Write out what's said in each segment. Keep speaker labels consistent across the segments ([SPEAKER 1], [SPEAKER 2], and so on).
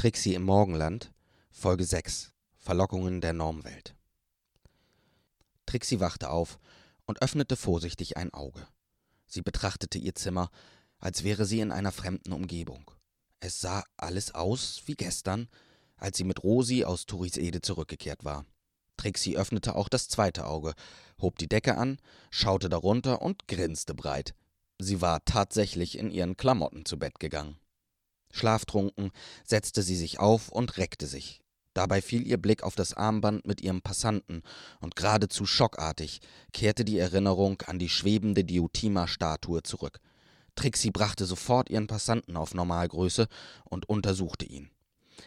[SPEAKER 1] Trixie im Morgenland, Folge 6 Verlockungen der Normwelt. Trixie wachte auf und öffnete vorsichtig ein Auge. Sie betrachtete ihr Zimmer, als wäre sie in einer fremden Umgebung. Es sah alles aus wie gestern, als sie mit Rosi aus Turisede zurückgekehrt war. Trixie öffnete auch das zweite Auge, hob die Decke an, schaute darunter und grinste breit. Sie war tatsächlich in ihren Klamotten zu Bett gegangen. Schlaftrunken setzte sie sich auf und reckte sich. Dabei fiel ihr Blick auf das Armband mit ihrem Passanten, und geradezu schockartig kehrte die Erinnerung an die schwebende Diotima-Statue zurück. Trixie brachte sofort ihren Passanten auf Normalgröße und untersuchte ihn.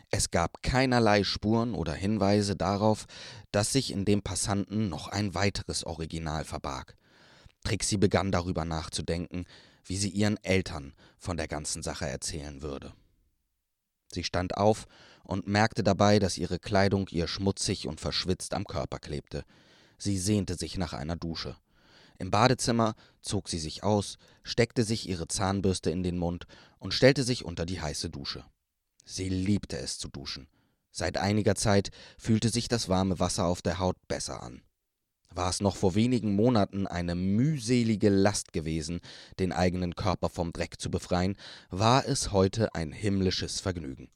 [SPEAKER 1] Es gab keinerlei Spuren oder Hinweise darauf, dass sich in dem Passanten noch ein weiteres Original verbarg. Trixie begann darüber nachzudenken, wie sie ihren Eltern von der ganzen Sache erzählen würde. Sie stand auf und merkte dabei, dass ihre Kleidung ihr schmutzig und verschwitzt am Körper klebte. Sie sehnte sich nach einer Dusche. Im Badezimmer zog sie sich aus, steckte sich ihre Zahnbürste in den Mund und stellte sich unter die heiße Dusche. Sie liebte es zu duschen. Seit einiger Zeit fühlte sich das warme Wasser auf der Haut besser an war es noch vor wenigen Monaten eine mühselige Last gewesen, den eigenen Körper vom Dreck zu befreien, war es heute ein himmlisches Vergnügen.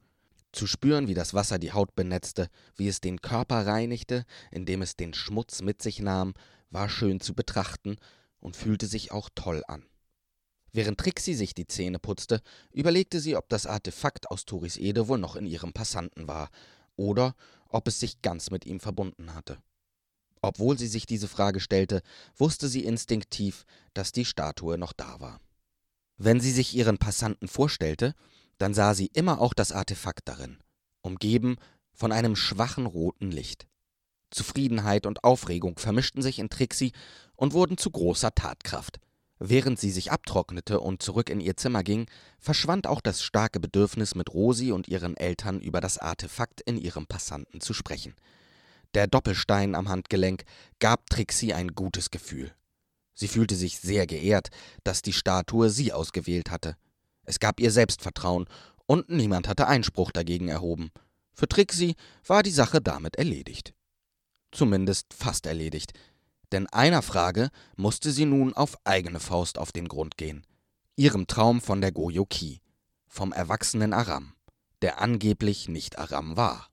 [SPEAKER 1] Zu spüren, wie das Wasser die Haut benetzte, wie es den Körper reinigte, indem es den Schmutz mit sich nahm, war schön zu betrachten und fühlte sich auch toll an. Während Trixie sich die Zähne putzte, überlegte sie, ob das Artefakt aus Turis Ede wohl noch in ihrem Passanten war oder ob es sich ganz mit ihm verbunden hatte. Obwohl sie sich diese Frage stellte, wusste sie instinktiv, dass die Statue noch da war. Wenn sie sich ihren Passanten vorstellte, dann sah sie immer auch das Artefakt darin, umgeben von einem schwachen roten Licht. Zufriedenheit und Aufregung vermischten sich in Trixie und wurden zu großer Tatkraft. Während sie sich abtrocknete und zurück in ihr Zimmer ging, verschwand auch das starke Bedürfnis, mit Rosi und ihren Eltern über das Artefakt in ihrem Passanten zu sprechen. Der Doppelstein am Handgelenk gab Trixie ein gutes Gefühl. Sie fühlte sich sehr geehrt, dass die Statue sie ausgewählt hatte. Es gab ihr Selbstvertrauen, und niemand hatte Einspruch dagegen erhoben. Für Trixie war die Sache damit erledigt. Zumindest fast erledigt, denn einer Frage musste sie nun auf eigene Faust auf den Grund gehen. Ihrem Traum von der Goyoki, vom erwachsenen Aram, der angeblich nicht Aram war.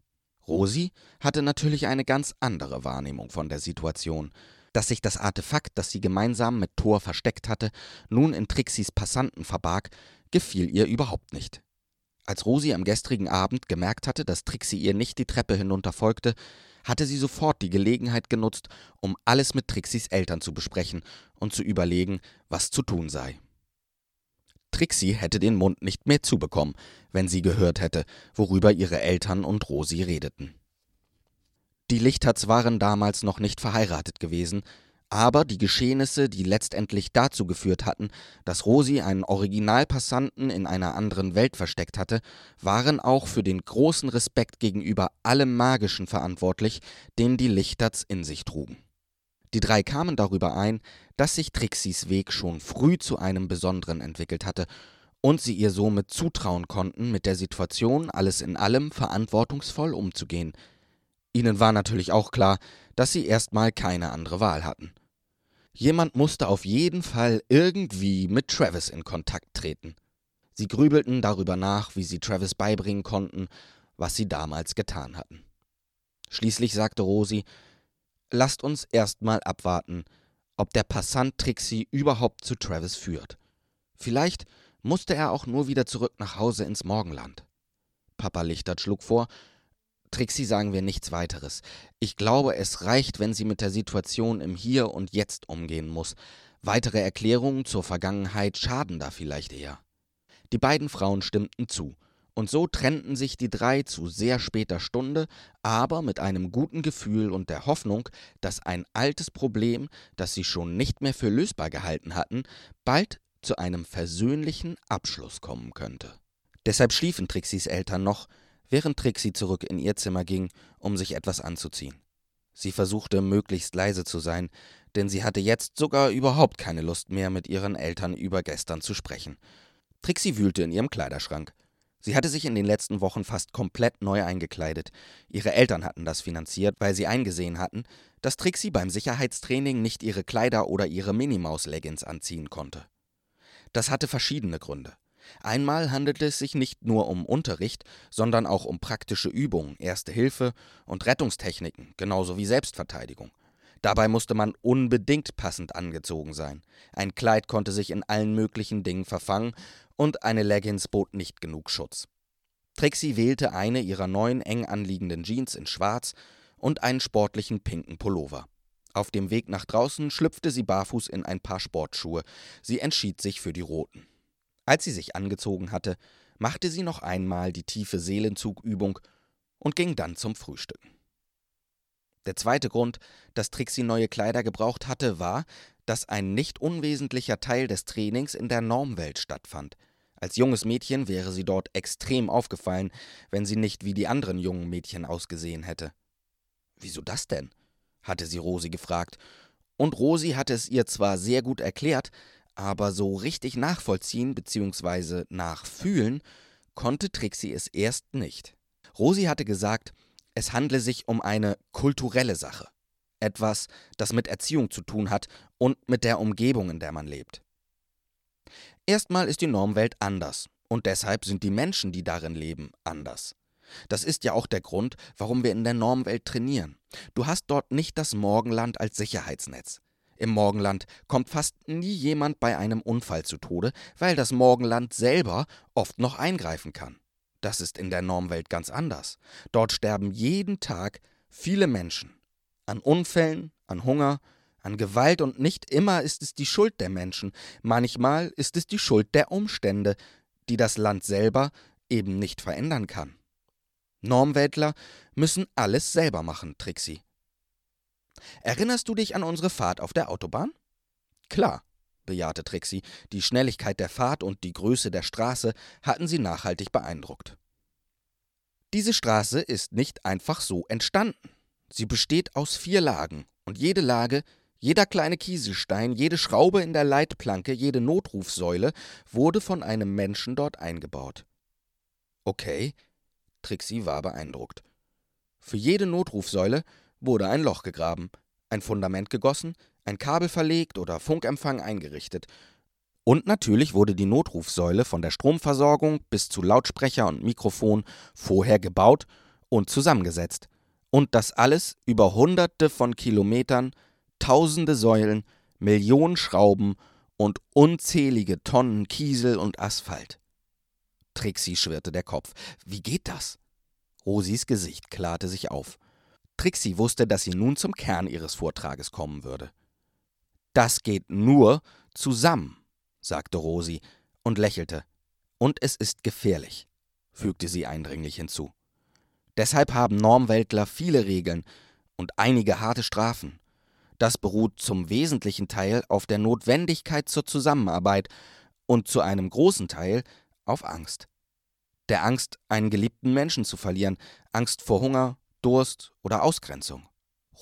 [SPEAKER 1] Rosi hatte natürlich eine ganz andere Wahrnehmung von der Situation. Dass sich das Artefakt, das sie gemeinsam mit Thor versteckt hatte, nun in Trixis Passanten verbarg, gefiel ihr überhaupt nicht. Als Rosi am gestrigen Abend gemerkt hatte, dass Trixie ihr nicht die Treppe hinunter folgte, hatte sie sofort die Gelegenheit genutzt, um alles mit Trixis Eltern zu besprechen und zu überlegen, was zu tun sei. Trixie hätte den Mund nicht mehr zubekommen, wenn sie gehört hätte, worüber ihre Eltern und Rosi redeten. Die Lichterts waren damals noch nicht verheiratet gewesen, aber die Geschehnisse, die letztendlich dazu geführt hatten, dass Rosi einen Originalpassanten in einer anderen Welt versteckt hatte, waren auch für den großen Respekt gegenüber allem Magischen verantwortlich, den die Lichterts in sich trugen. Die drei kamen darüber ein, dass sich Trixis Weg schon früh zu einem Besonderen entwickelt hatte und sie ihr somit zutrauen konnten, mit der Situation alles in allem verantwortungsvoll umzugehen. Ihnen war natürlich auch klar, dass sie erstmal keine andere Wahl hatten. Jemand musste auf jeden Fall irgendwie mit Travis in Kontakt treten. Sie grübelten darüber nach, wie sie Travis beibringen konnten, was sie damals getan hatten. Schließlich sagte Rosi, lasst uns erstmal abwarten, ob der Passant Trixie überhaupt zu Travis führt. Vielleicht musste er auch nur wieder zurück nach Hause ins Morgenland. Papa Lichtert schlug vor, Trixie sagen wir nichts weiteres. Ich glaube, es reicht, wenn sie mit der Situation im Hier und Jetzt umgehen muss. Weitere Erklärungen zur Vergangenheit schaden da vielleicht eher. Die beiden Frauen stimmten zu, und so trennten sich die drei zu sehr später Stunde, aber mit einem guten Gefühl und der Hoffnung, dass ein altes Problem, das sie schon nicht mehr für lösbar gehalten hatten, bald zu einem versöhnlichen Abschluss kommen könnte. Deshalb schliefen Trixis Eltern noch, während Trixie zurück in ihr Zimmer ging, um sich etwas anzuziehen. Sie versuchte möglichst leise zu sein, denn sie hatte jetzt sogar überhaupt keine Lust mehr, mit ihren Eltern über gestern zu sprechen. Trixie wühlte in ihrem Kleiderschrank. Sie hatte sich in den letzten Wochen fast komplett neu eingekleidet. Ihre Eltern hatten das finanziert, weil sie eingesehen hatten, dass Trixie beim Sicherheitstraining nicht ihre Kleider oder ihre Minimaus-Leggings anziehen konnte. Das hatte verschiedene Gründe. Einmal handelte es sich nicht nur um Unterricht, sondern auch um praktische Übungen, Erste Hilfe und Rettungstechniken, genauso wie Selbstverteidigung. Dabei musste man unbedingt passend angezogen sein. Ein Kleid konnte sich in allen möglichen Dingen verfangen und eine Leggings bot nicht genug Schutz. Trixie wählte eine ihrer neuen eng anliegenden Jeans in schwarz und einen sportlichen pinken Pullover. Auf dem Weg nach draußen schlüpfte sie barfuß in ein paar Sportschuhe. Sie entschied sich für die roten. Als sie sich angezogen hatte, machte sie noch einmal die tiefe Seelenzugübung und ging dann zum Frühstücken. Der zweite Grund, dass Trixie neue Kleider gebraucht hatte, war, dass ein nicht unwesentlicher Teil des Trainings in der Normwelt stattfand. Als junges Mädchen wäre sie dort extrem aufgefallen, wenn sie nicht wie die anderen jungen Mädchen ausgesehen hätte. Wieso das denn? hatte sie Rosi gefragt, und Rosi hatte es ihr zwar sehr gut erklärt, aber so richtig nachvollziehen bzw. nachfühlen konnte Trixie es erst nicht. Rosi hatte gesagt, es handle sich um eine kulturelle Sache etwas, das mit Erziehung zu tun hat und mit der Umgebung, in der man lebt. Erstmal ist die Normwelt anders und deshalb sind die Menschen, die darin leben, anders. Das ist ja auch der Grund, warum wir in der Normwelt trainieren. Du hast dort nicht das Morgenland als Sicherheitsnetz. Im Morgenland kommt fast nie jemand bei einem Unfall zu Tode, weil das Morgenland selber oft noch eingreifen kann. Das ist in der Normwelt ganz anders. Dort sterben jeden Tag viele Menschen an Unfällen, an Hunger, an Gewalt und nicht immer ist es die Schuld der Menschen, manchmal ist es die Schuld der Umstände, die das Land selber eben nicht verändern kann. Normweltler müssen alles selber machen, Trixie. Erinnerst du dich an unsere Fahrt auf der Autobahn? Klar, bejahte Trixie, die Schnelligkeit der Fahrt und die Größe der Straße hatten sie nachhaltig beeindruckt. Diese Straße ist nicht einfach so entstanden. Sie besteht aus vier Lagen, und jede Lage, jeder kleine Kieselstein, jede Schraube in der Leitplanke, jede Notrufsäule wurde von einem Menschen dort eingebaut. Okay, Trixie war beeindruckt. Für jede Notrufsäule wurde ein Loch gegraben, ein Fundament gegossen, ein Kabel verlegt oder Funkempfang eingerichtet. Und natürlich wurde die Notrufsäule von der Stromversorgung bis zu Lautsprecher und Mikrofon vorher gebaut und zusammengesetzt. Und das alles über Hunderte von Kilometern, tausende Säulen, Millionen Schrauben und unzählige Tonnen Kiesel und Asphalt. Trixie schwirrte der Kopf. Wie geht das? Rosis Gesicht klarte sich auf. Trixie wusste, dass sie nun zum Kern ihres Vortrages kommen würde. Das geht nur zusammen, sagte Rosi und lächelte. Und es ist gefährlich, fügte sie eindringlich hinzu. Deshalb haben Normweltler viele Regeln und einige harte Strafen. Das beruht zum wesentlichen Teil auf der Notwendigkeit zur Zusammenarbeit und zu einem großen Teil auf Angst. Der Angst, einen geliebten Menschen zu verlieren, Angst vor Hunger, Durst oder Ausgrenzung.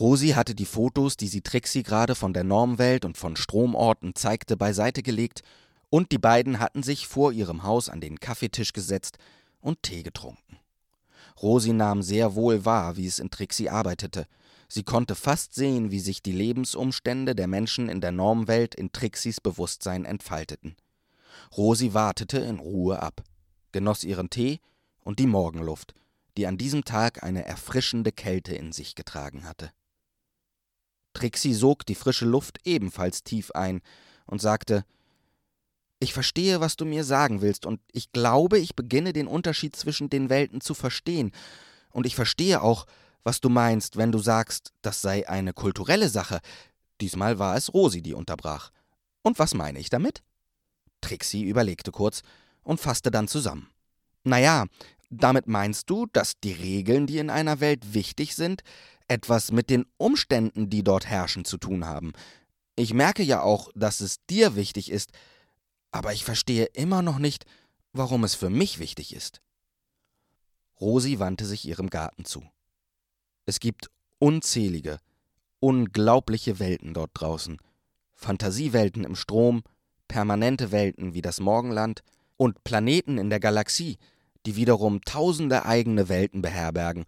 [SPEAKER 1] Rosi hatte die Fotos, die sie Trixie gerade von der Normwelt und von Stromorten zeigte, beiseite gelegt, und die beiden hatten sich vor ihrem Haus an den Kaffeetisch gesetzt und Tee getrunken. Rosi nahm sehr wohl wahr, wie es in Trixie arbeitete. Sie konnte fast sehen, wie sich die Lebensumstände der Menschen in der Normwelt in Trixis Bewusstsein entfalteten. Rosi wartete in Ruhe ab, genoss ihren Tee und die Morgenluft, die an diesem Tag eine erfrischende Kälte in sich getragen hatte. Trixie sog die frische Luft ebenfalls tief ein und sagte ich verstehe, was du mir sagen willst, und ich glaube, ich beginne den Unterschied zwischen den Welten zu verstehen. Und ich verstehe auch, was du meinst, wenn du sagst, das sei eine kulturelle Sache. Diesmal war es Rosi, die unterbrach. Und was meine ich damit? Trixie überlegte kurz und fasste dann zusammen. Naja, damit meinst du, dass die Regeln, die in einer Welt wichtig sind, etwas mit den Umständen, die dort herrschen, zu tun haben. Ich merke ja auch, dass es dir wichtig ist, aber ich verstehe immer noch nicht, warum es für mich wichtig ist. Rosi wandte sich ihrem Garten zu. Es gibt unzählige, unglaubliche Welten dort draußen. Fantasiewelten im Strom, permanente Welten wie das Morgenland und Planeten in der Galaxie, die wiederum tausende eigene Welten beherbergen.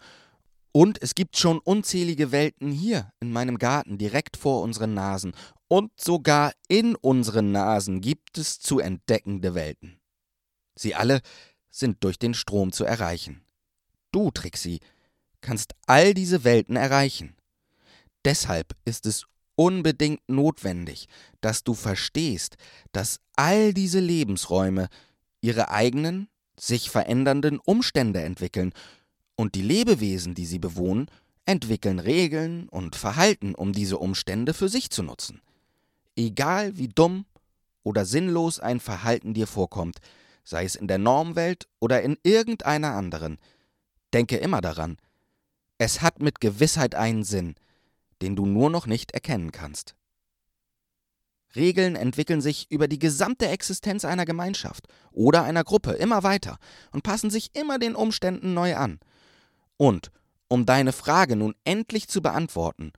[SPEAKER 1] Und es gibt schon unzählige Welten hier in meinem Garten direkt vor unseren Nasen. Und sogar in unseren Nasen gibt es zu entdeckende Welten. Sie alle sind durch den Strom zu erreichen. Du, Trixie, kannst all diese Welten erreichen. Deshalb ist es unbedingt notwendig, dass du verstehst, dass all diese Lebensräume ihre eigenen, sich verändernden Umstände entwickeln, und die Lebewesen, die sie bewohnen, entwickeln Regeln und Verhalten, um diese Umstände für sich zu nutzen. Egal wie dumm oder sinnlos ein Verhalten dir vorkommt, sei es in der Normwelt oder in irgendeiner anderen, denke immer daran, es hat mit Gewissheit einen Sinn, den du nur noch nicht erkennen kannst. Regeln entwickeln sich über die gesamte Existenz einer Gemeinschaft oder einer Gruppe immer weiter und passen sich immer den Umständen neu an. Und, um deine Frage nun endlich zu beantworten,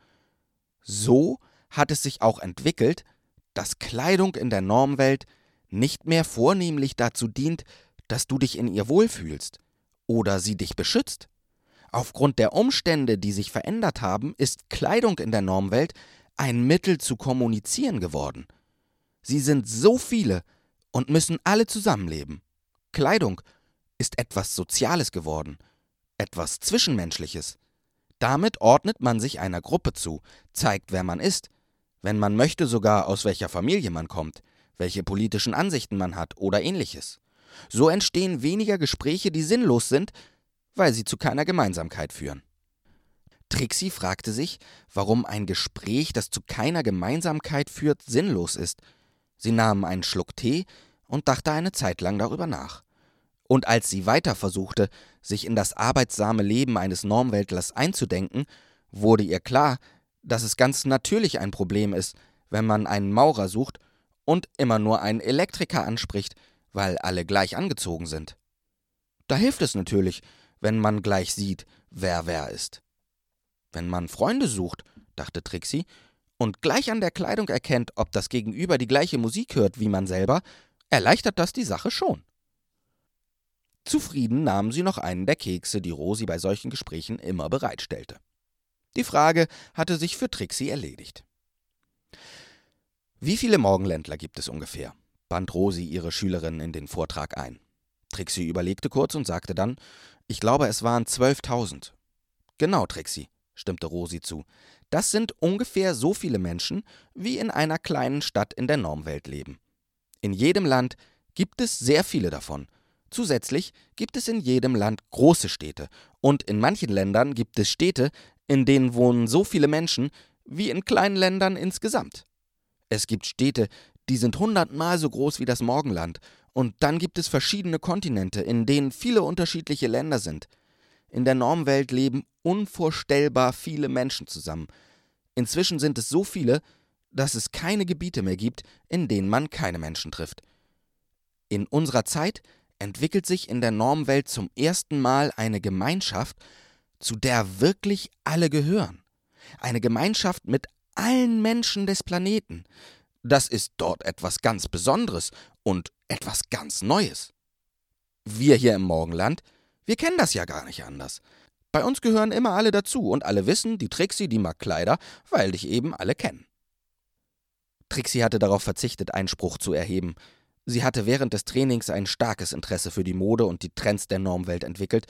[SPEAKER 1] so hat es sich auch entwickelt, dass Kleidung in der Normwelt nicht mehr vornehmlich dazu dient, dass du dich in ihr wohlfühlst oder sie dich beschützt. Aufgrund der Umstände, die sich verändert haben, ist Kleidung in der Normwelt ein Mittel zu kommunizieren geworden. Sie sind so viele und müssen alle zusammenleben. Kleidung ist etwas Soziales geworden, etwas Zwischenmenschliches. Damit ordnet man sich einer Gruppe zu, zeigt, wer man ist, wenn man möchte sogar, aus welcher Familie man kommt, welche politischen Ansichten man hat oder ähnliches. So entstehen weniger Gespräche, die sinnlos sind, weil sie zu keiner Gemeinsamkeit führen. Trixie fragte sich, warum ein Gespräch, das zu keiner Gemeinsamkeit führt, sinnlos ist. Sie nahm einen Schluck Tee und dachte eine Zeit lang darüber nach. Und als sie weiter versuchte, sich in das arbeitsame Leben eines Normweltlers einzudenken, wurde ihr klar, dass es ganz natürlich ein Problem ist, wenn man einen Maurer sucht und immer nur einen Elektriker anspricht, weil alle gleich angezogen sind. Da hilft es natürlich, wenn man gleich sieht, wer wer ist. Wenn man Freunde sucht, dachte Trixie, und gleich an der Kleidung erkennt, ob das Gegenüber die gleiche Musik hört wie man selber, erleichtert das die Sache schon. Zufrieden nahmen sie noch einen der Kekse, die Rosi bei solchen Gesprächen immer bereitstellte. Die Frage hatte sich für Trixie erledigt. Wie viele Morgenländler gibt es ungefähr? band Rosi ihre Schülerin in den Vortrag ein. Trixie überlegte kurz und sagte dann, ich glaube, es waren zwölftausend. Genau, Trixie, stimmte Rosi zu. Das sind ungefähr so viele Menschen, wie in einer kleinen Stadt in der Normwelt leben. In jedem Land gibt es sehr viele davon. Zusätzlich gibt es in jedem Land große Städte, und in manchen Ländern gibt es Städte, in denen wohnen so viele Menschen wie in kleinen Ländern insgesamt. Es gibt Städte, die sind hundertmal so groß wie das Morgenland, und dann gibt es verschiedene Kontinente, in denen viele unterschiedliche Länder sind. In der Normwelt leben unvorstellbar viele Menschen zusammen. Inzwischen sind es so viele, dass es keine Gebiete mehr gibt, in denen man keine Menschen trifft. In unserer Zeit entwickelt sich in der Normwelt zum ersten Mal eine Gemeinschaft, zu der wirklich alle gehören. Eine Gemeinschaft mit allen Menschen des Planeten. Das ist dort etwas ganz Besonderes und etwas ganz Neues. Wir hier im Morgenland, wir kennen das ja gar nicht anders. Bei uns gehören immer alle dazu und alle wissen, die Trixie, die mag Kleider, weil dich eben alle kennen. Trixie hatte darauf verzichtet, Einspruch zu erheben. Sie hatte während des Trainings ein starkes Interesse für die Mode und die Trends der Normwelt entwickelt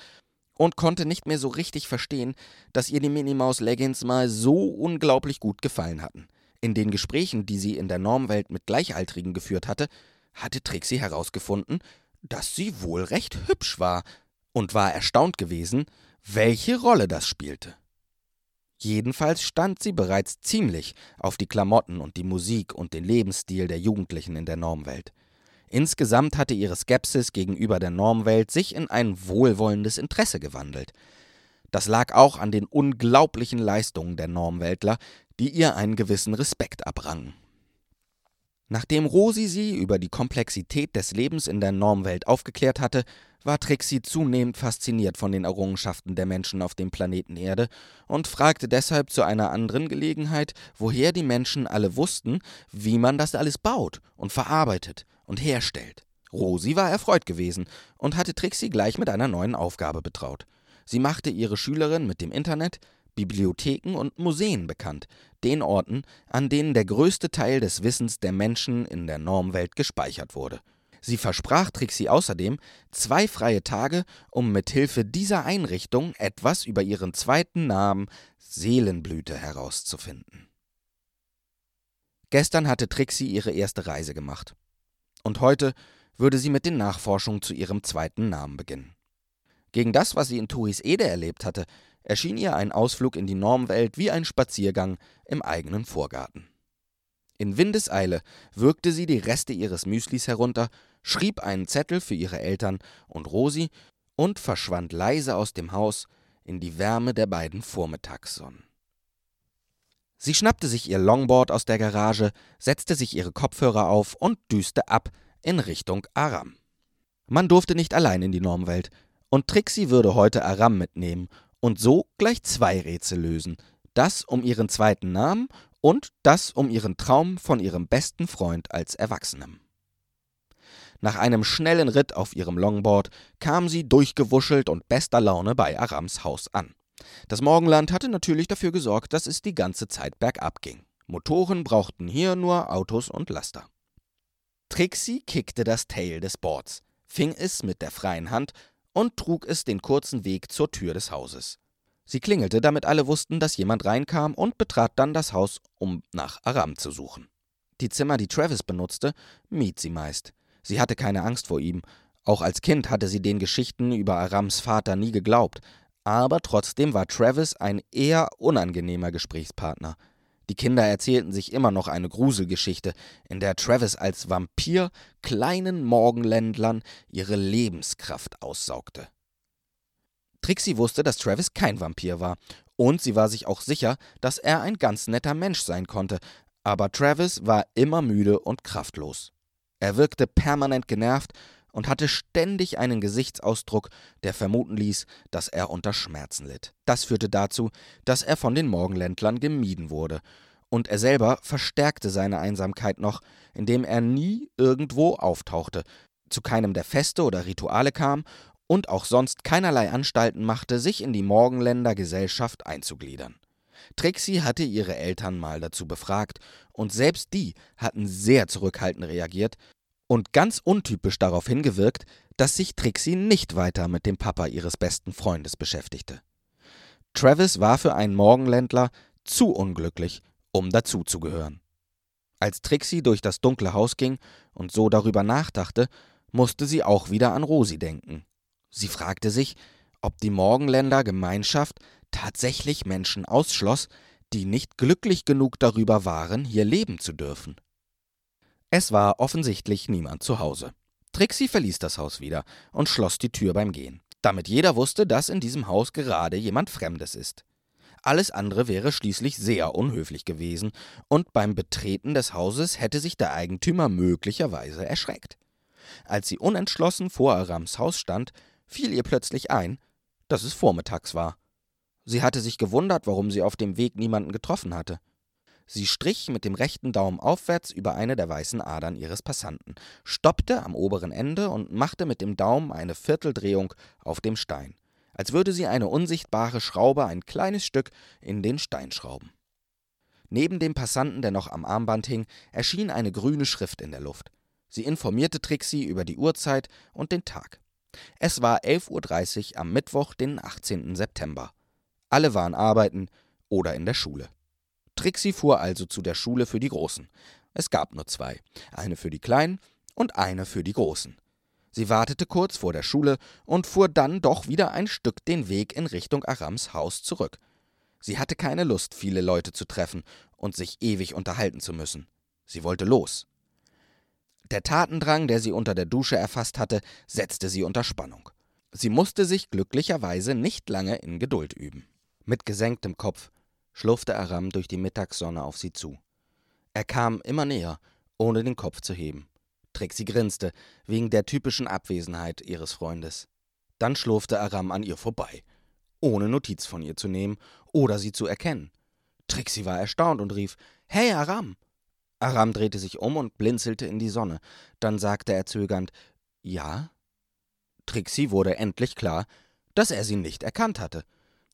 [SPEAKER 1] und konnte nicht mehr so richtig verstehen, dass ihr die Minimaus Leggings mal so unglaublich gut gefallen hatten. In den Gesprächen, die sie in der Normwelt mit Gleichaltrigen geführt hatte, hatte Trixie herausgefunden, dass sie wohl recht hübsch war und war erstaunt gewesen, welche Rolle das spielte. Jedenfalls stand sie bereits ziemlich auf die Klamotten und die Musik und den Lebensstil der Jugendlichen in der Normwelt. Insgesamt hatte ihre Skepsis gegenüber der Normwelt sich in ein wohlwollendes Interesse gewandelt. Das lag auch an den unglaublichen Leistungen der Normweltler, die ihr einen gewissen Respekt abrangen. Nachdem Rosi sie über die Komplexität des Lebens in der Normwelt aufgeklärt hatte, war Trixie zunehmend fasziniert von den Errungenschaften der Menschen auf dem Planeten Erde und fragte deshalb zu einer anderen Gelegenheit, woher die Menschen alle wussten, wie man das alles baut und verarbeitet und herstellt. Rosi war erfreut gewesen und hatte Trixie gleich mit einer neuen Aufgabe betraut. Sie machte ihre Schülerin mit dem Internet, Bibliotheken und Museen bekannt, den Orten, an denen der größte Teil des Wissens der Menschen in der Normwelt gespeichert wurde. Sie versprach Trixie außerdem zwei freie Tage, um mit Hilfe dieser Einrichtung etwas über ihren zweiten Namen Seelenblüte herauszufinden. Gestern hatte Trixie ihre erste Reise gemacht. Und heute würde sie mit den Nachforschungen zu ihrem zweiten Namen beginnen. Gegen das, was sie in Turis Ede erlebt hatte, erschien ihr ein Ausflug in die Normwelt wie ein Spaziergang im eigenen Vorgarten. In Windeseile würgte sie die Reste ihres Müslis herunter, schrieb einen Zettel für ihre Eltern und Rosi und verschwand leise aus dem Haus in die Wärme der beiden Vormittagssonnen. Sie schnappte sich ihr Longboard aus der Garage, setzte sich ihre Kopfhörer auf und düste ab in Richtung Aram. Man durfte nicht allein in die Normwelt, und Trixie würde heute Aram mitnehmen und so gleich zwei Rätsel lösen. Das um ihren zweiten Namen und das um ihren Traum von ihrem besten Freund als Erwachsenem. Nach einem schnellen Ritt auf ihrem Longboard kam sie durchgewuschelt und bester Laune bei Arams Haus an. Das Morgenland hatte natürlich dafür gesorgt, dass es die ganze Zeit bergab ging. Motoren brauchten hier nur Autos und Laster. Trixie kickte das Tail des Boards, fing es mit der freien Hand und trug es den kurzen Weg zur Tür des Hauses. Sie klingelte, damit alle wussten, dass jemand reinkam und betrat dann das Haus, um nach Aram zu suchen. Die Zimmer, die Travis benutzte, mied sie meist. Sie hatte keine Angst vor ihm. Auch als Kind hatte sie den Geschichten über Arams Vater nie geglaubt. Aber trotzdem war Travis ein eher unangenehmer Gesprächspartner. Die Kinder erzählten sich immer noch eine Gruselgeschichte, in der Travis als Vampir kleinen Morgenländlern ihre Lebenskraft aussaugte. Trixie wusste, dass Travis kein Vampir war, und sie war sich auch sicher, dass er ein ganz netter Mensch sein konnte, aber Travis war immer müde und kraftlos. Er wirkte permanent genervt und hatte ständig einen Gesichtsausdruck, der vermuten ließ, dass er unter Schmerzen litt. Das führte dazu, dass er von den Morgenländlern gemieden wurde, und er selber verstärkte seine Einsamkeit noch, indem er nie irgendwo auftauchte, zu keinem der Feste oder Rituale kam und auch sonst keinerlei Anstalten machte, sich in die Morgenländer Gesellschaft einzugliedern. Trixie hatte ihre Eltern mal dazu befragt, und selbst die hatten sehr zurückhaltend reagiert und ganz untypisch darauf hingewirkt, dass sich Trixie nicht weiter mit dem Papa ihres besten Freundes beschäftigte. Travis war für einen Morgenländler zu unglücklich, um dazuzugehören. Als Trixie durch das dunkle Haus ging und so darüber nachdachte, musste sie auch wieder an Rosi denken. Sie fragte sich, ob die Morgenländer Gemeinschaft tatsächlich Menschen ausschloss, die nicht glücklich genug darüber waren, hier leben zu dürfen. Es war offensichtlich niemand zu Hause. Trixie verließ das Haus wieder und schloss die Tür beim Gehen, damit jeder wusste, dass in diesem Haus gerade jemand Fremdes ist. Alles andere wäre schließlich sehr unhöflich gewesen, und beim Betreten des Hauses hätte sich der Eigentümer möglicherweise erschreckt. Als sie unentschlossen vor Arams Haus stand, fiel ihr plötzlich ein, dass es vormittags war. Sie hatte sich gewundert, warum sie auf dem Weg niemanden getroffen hatte. Sie strich mit dem rechten Daumen aufwärts über eine der weißen Adern ihres Passanten, stoppte am oberen Ende und machte mit dem Daumen eine Vierteldrehung auf dem Stein, als würde sie eine unsichtbare Schraube ein kleines Stück in den Stein schrauben. Neben dem Passanten, der noch am Armband hing, erschien eine grüne Schrift in der Luft. Sie informierte Trixie über die Uhrzeit und den Tag. Es war 11.30 Uhr am Mittwoch, den 18. September. Alle waren arbeiten oder in der Schule. Trixie fuhr also zu der Schule für die Großen. Es gab nur zwei, eine für die Kleinen und eine für die Großen. Sie wartete kurz vor der Schule und fuhr dann doch wieder ein Stück den Weg in Richtung Arams Haus zurück. Sie hatte keine Lust, viele Leute zu treffen und sich ewig unterhalten zu müssen. Sie wollte los. Der Tatendrang, der sie unter der Dusche erfasst hatte, setzte sie unter Spannung. Sie musste sich glücklicherweise nicht lange in Geduld üben. Mit gesenktem Kopf schlurfte Aram durch die Mittagssonne auf sie zu. Er kam immer näher, ohne den Kopf zu heben. Trixie grinste, wegen der typischen Abwesenheit ihres Freundes. Dann schlurfte Aram an ihr vorbei, ohne Notiz von ihr zu nehmen oder sie zu erkennen. Trixie war erstaunt und rief: Hey, Aram! Aram drehte sich um und blinzelte in die Sonne. Dann sagte er zögernd: Ja? Trixie wurde endlich klar, dass er sie nicht erkannt hatte.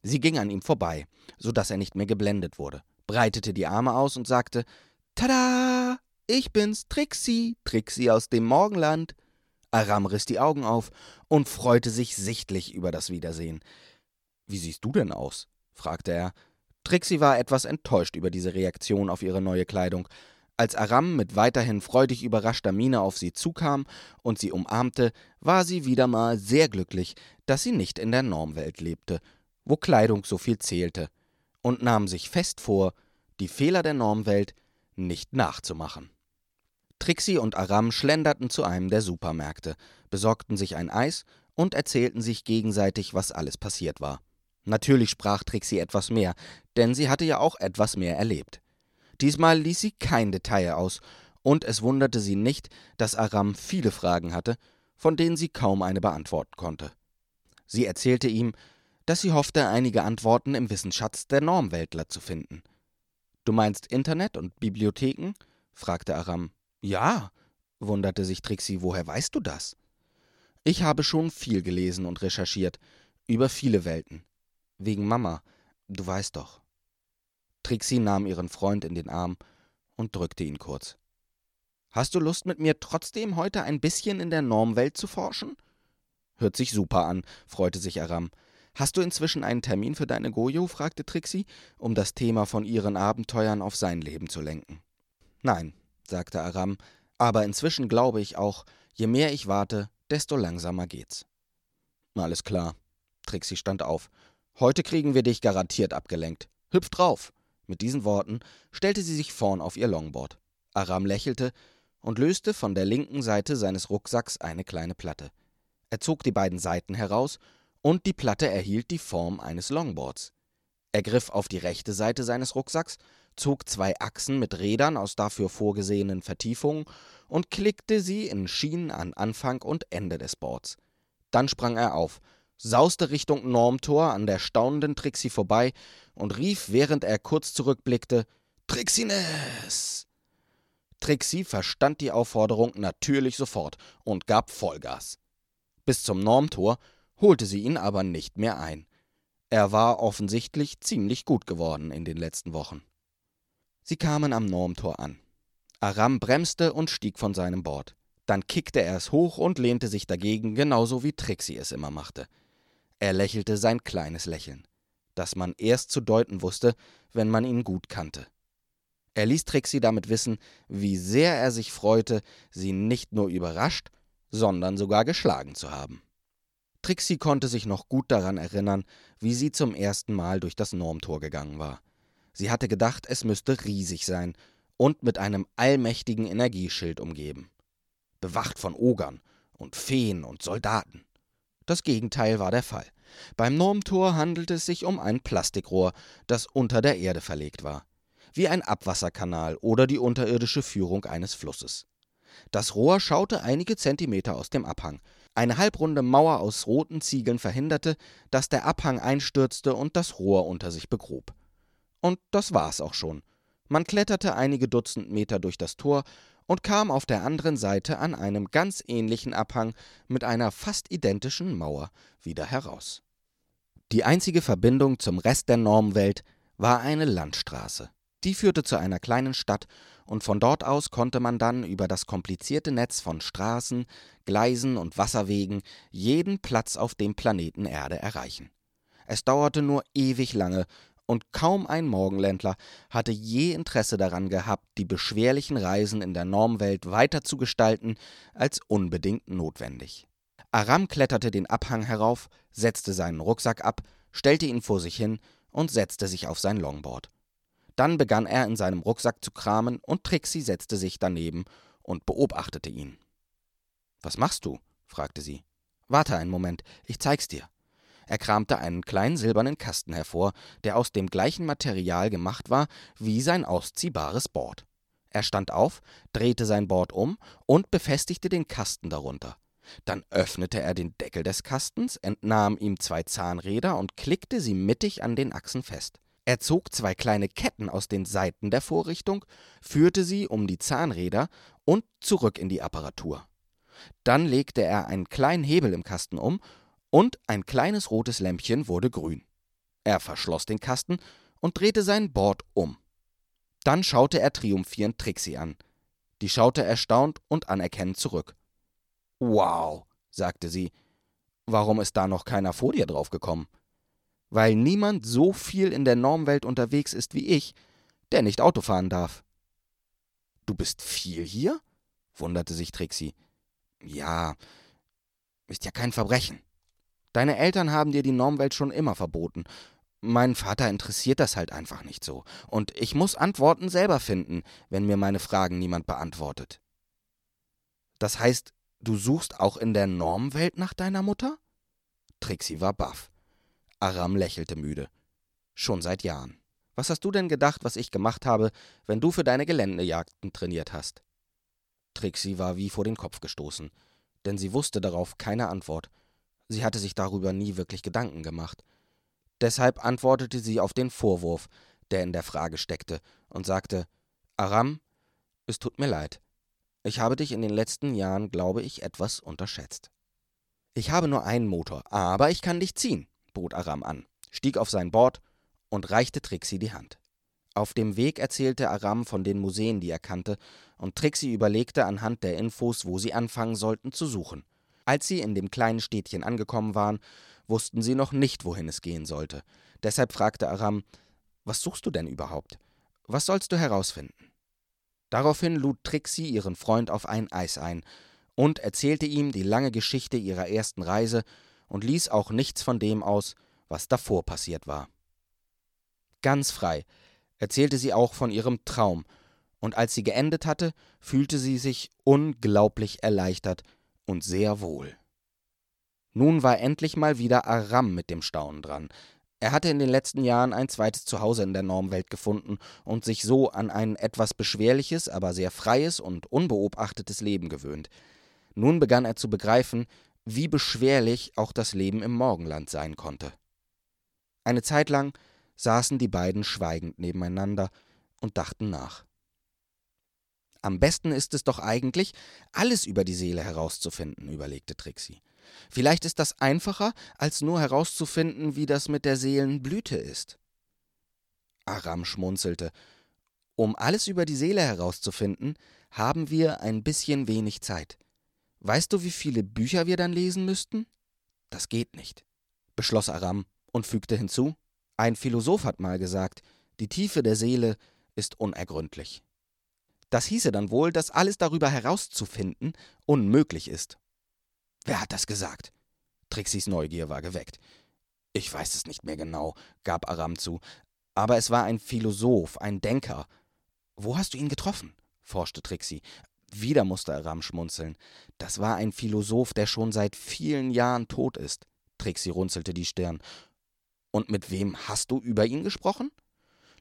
[SPEAKER 1] Sie ging an ihm vorbei, so dass er nicht mehr geblendet wurde, breitete die Arme aus und sagte: Tada! Ich bin's, Trixie, Trixie aus dem Morgenland. Aram riss die Augen auf und freute sich sichtlich über das Wiedersehen. Wie siehst du denn aus? fragte er. Trixie war etwas enttäuscht über diese Reaktion auf ihre neue Kleidung. Als Aram mit weiterhin freudig überraschter Miene auf sie zukam und sie umarmte, war sie wieder mal sehr glücklich, dass sie nicht in der Normwelt lebte, wo Kleidung so viel zählte, und nahm sich fest vor, die Fehler der Normwelt nicht nachzumachen. Trixie und Aram schlenderten zu einem der Supermärkte, besorgten sich ein Eis und erzählten sich gegenseitig, was alles passiert war. Natürlich sprach Trixie etwas mehr, denn sie hatte ja auch etwas mehr erlebt. Diesmal ließ sie kein Detail aus, und es wunderte sie nicht, dass Aram viele Fragen hatte, von denen sie kaum eine beantworten konnte. Sie erzählte ihm, dass sie hoffte, einige Antworten im Wissensschatz der Normweltler zu finden. Du meinst Internet und Bibliotheken? fragte Aram. Ja, wunderte sich Trixie, woher weißt du das? Ich habe schon viel gelesen und recherchiert, über viele Welten. Wegen Mama, du weißt doch. Trixie nahm ihren Freund in den Arm und drückte ihn kurz. Hast du Lust, mit mir trotzdem heute ein bisschen in der Normwelt zu forschen? Hört sich super an, freute sich Aram. Hast du inzwischen einen Termin für deine Gojo? fragte Trixie, um das Thema von ihren Abenteuern auf sein Leben zu lenken. Nein, sagte Aram, aber inzwischen glaube ich auch, je mehr ich warte, desto langsamer geht's. Alles klar. Trixie stand auf. Heute kriegen wir dich garantiert abgelenkt. Hüpf drauf. Mit diesen Worten stellte sie sich vorn auf ihr Longboard. Aram lächelte und löste von der linken Seite seines Rucksacks eine kleine Platte. Er zog die beiden Seiten heraus und die Platte erhielt die Form eines Longboards. Er griff auf die rechte Seite seines Rucksacks, zog zwei Achsen mit Rädern aus dafür vorgesehenen Vertiefungen und klickte sie in Schienen an Anfang und Ende des Boards. Dann sprang er auf, sauste Richtung Normtor an der staunenden Trixie vorbei und rief, während er kurz zurückblickte: Trixines! Trixie verstand die Aufforderung natürlich sofort und gab Vollgas. Bis zum Normtor holte sie ihn aber nicht mehr ein. Er war offensichtlich ziemlich gut geworden in den letzten Wochen. Sie kamen am Normtor an. Aram bremste und stieg von seinem Board. Dann kickte er es hoch und lehnte sich dagegen, genauso wie Trixie es immer machte. Er lächelte sein kleines Lächeln, das man erst zu deuten wusste, wenn man ihn gut kannte. Er ließ Trixie damit wissen, wie sehr er sich freute, sie nicht nur überrascht, sondern sogar geschlagen zu haben. Trixie konnte sich noch gut daran erinnern, wie sie zum ersten Mal durch das Normtor gegangen war. Sie hatte gedacht, es müsste riesig sein und mit einem allmächtigen Energieschild umgeben. Bewacht von Ogern und Feen und Soldaten. Das Gegenteil war der Fall. Beim Normtor handelte es sich um ein Plastikrohr, das unter der Erde verlegt war. Wie ein Abwasserkanal oder die unterirdische Führung eines Flusses. Das Rohr schaute einige Zentimeter aus dem Abhang. Eine halbrunde Mauer aus roten Ziegeln verhinderte, dass der Abhang einstürzte und das Rohr unter sich begrub. Und das war's auch schon. Man kletterte einige Dutzend Meter durch das Tor und kam auf der anderen Seite an einem ganz ähnlichen Abhang mit einer fast identischen Mauer wieder heraus. Die einzige Verbindung zum Rest der Normwelt war eine Landstraße. Die führte zu einer kleinen Stadt, und von dort aus konnte man dann über das komplizierte Netz von Straßen, Gleisen und Wasserwegen jeden Platz auf dem Planeten Erde erreichen. Es dauerte nur ewig lange, und kaum ein Morgenländler hatte je Interesse daran gehabt, die beschwerlichen Reisen in der Normwelt weiter zu gestalten, als unbedingt notwendig. Aram kletterte den Abhang herauf, setzte seinen Rucksack ab, stellte ihn vor sich hin und setzte sich auf sein Longboard. Dann begann er in seinem Rucksack zu kramen und Trixie setzte sich daneben und beobachtete ihn. Was machst du? fragte sie. Warte einen Moment, ich zeig's dir. Er kramte einen kleinen silbernen Kasten hervor, der aus dem gleichen Material gemacht war wie sein ausziehbares Board. Er stand auf, drehte sein Board um und befestigte den Kasten darunter. Dann öffnete er den Deckel des Kastens, entnahm ihm zwei Zahnräder und klickte sie mittig an den Achsen fest. Er zog zwei kleine Ketten aus den Seiten der Vorrichtung, führte sie um die Zahnräder und zurück in die Apparatur. Dann legte er einen kleinen Hebel im Kasten um und ein kleines rotes Lämpchen wurde grün. Er verschloss den Kasten und drehte sein Board um. Dann schaute er triumphierend Trixie an. Die schaute erstaunt und anerkennend zurück. Wow, sagte sie. Warum ist da noch keiner vor dir draufgekommen? Weil niemand so viel in der Normwelt unterwegs ist wie ich, der nicht Auto fahren darf. Du bist viel hier? wunderte sich Trixie. Ja, ist ja kein Verbrechen. Deine Eltern haben dir die Normwelt schon immer verboten. Mein Vater interessiert das halt einfach nicht so. Und ich muss Antworten selber finden, wenn mir meine Fragen niemand beantwortet. Das heißt, du suchst auch in der Normwelt nach deiner Mutter? Trixie war baff. Aram lächelte müde. Schon seit Jahren. Was hast du denn gedacht, was ich gemacht habe, wenn du für deine Geländejagden trainiert hast? Trixie war wie vor den Kopf gestoßen, denn sie wusste darauf keine Antwort. Sie hatte sich darüber nie wirklich Gedanken gemacht. Deshalb antwortete sie auf den Vorwurf, der in der Frage steckte, und sagte Aram, es tut mir leid. Ich habe dich in den letzten Jahren, glaube ich, etwas unterschätzt. Ich habe nur einen Motor, aber ich kann dich ziehen, bot Aram an, stieg auf sein Board und reichte Trixie die Hand. Auf dem Weg erzählte Aram von den Museen, die er kannte, und Trixie überlegte anhand der Infos, wo sie anfangen sollten zu suchen. Als sie in dem kleinen Städtchen angekommen waren, wussten sie noch nicht, wohin es gehen sollte. Deshalb fragte Aram, was suchst du denn überhaupt? Was sollst du herausfinden? Daraufhin lud Trixie ihren Freund auf ein Eis ein und erzählte ihm die lange Geschichte ihrer ersten Reise und ließ auch nichts von dem aus, was davor passiert war. Ganz frei erzählte sie auch von ihrem Traum, und als sie geendet hatte, fühlte sie sich unglaublich erleichtert und sehr wohl. Nun war endlich mal wieder Aram mit dem Staunen dran. Er hatte in den letzten Jahren ein zweites Zuhause in der Normwelt gefunden und sich so an ein etwas beschwerliches, aber sehr freies und unbeobachtetes Leben gewöhnt. Nun begann er zu begreifen, wie beschwerlich auch das Leben im Morgenland sein konnte. Eine Zeit lang saßen die beiden schweigend nebeneinander und dachten nach. Am besten ist es doch eigentlich, alles über die Seele herauszufinden, überlegte Trixie. Vielleicht ist das einfacher, als nur herauszufinden, wie das mit der Seelenblüte ist. Aram schmunzelte. Um alles über die Seele herauszufinden, haben wir ein bisschen wenig Zeit. Weißt du, wie viele Bücher wir dann lesen müssten? Das geht nicht, beschloss Aram und fügte hinzu ein Philosoph hat mal gesagt, die Tiefe der Seele ist unergründlich. Das hieße dann wohl, dass alles darüber herauszufinden unmöglich ist. Wer hat das gesagt? Trixis Neugier war geweckt. Ich weiß es nicht mehr genau, gab Aram zu, aber es war ein Philosoph, ein Denker. Wo hast du ihn getroffen? forschte Trixie. Wieder musste Aram schmunzeln. Das war ein Philosoph, der schon seit vielen Jahren tot ist. Trixie runzelte die Stirn. Und mit wem hast du über ihn gesprochen?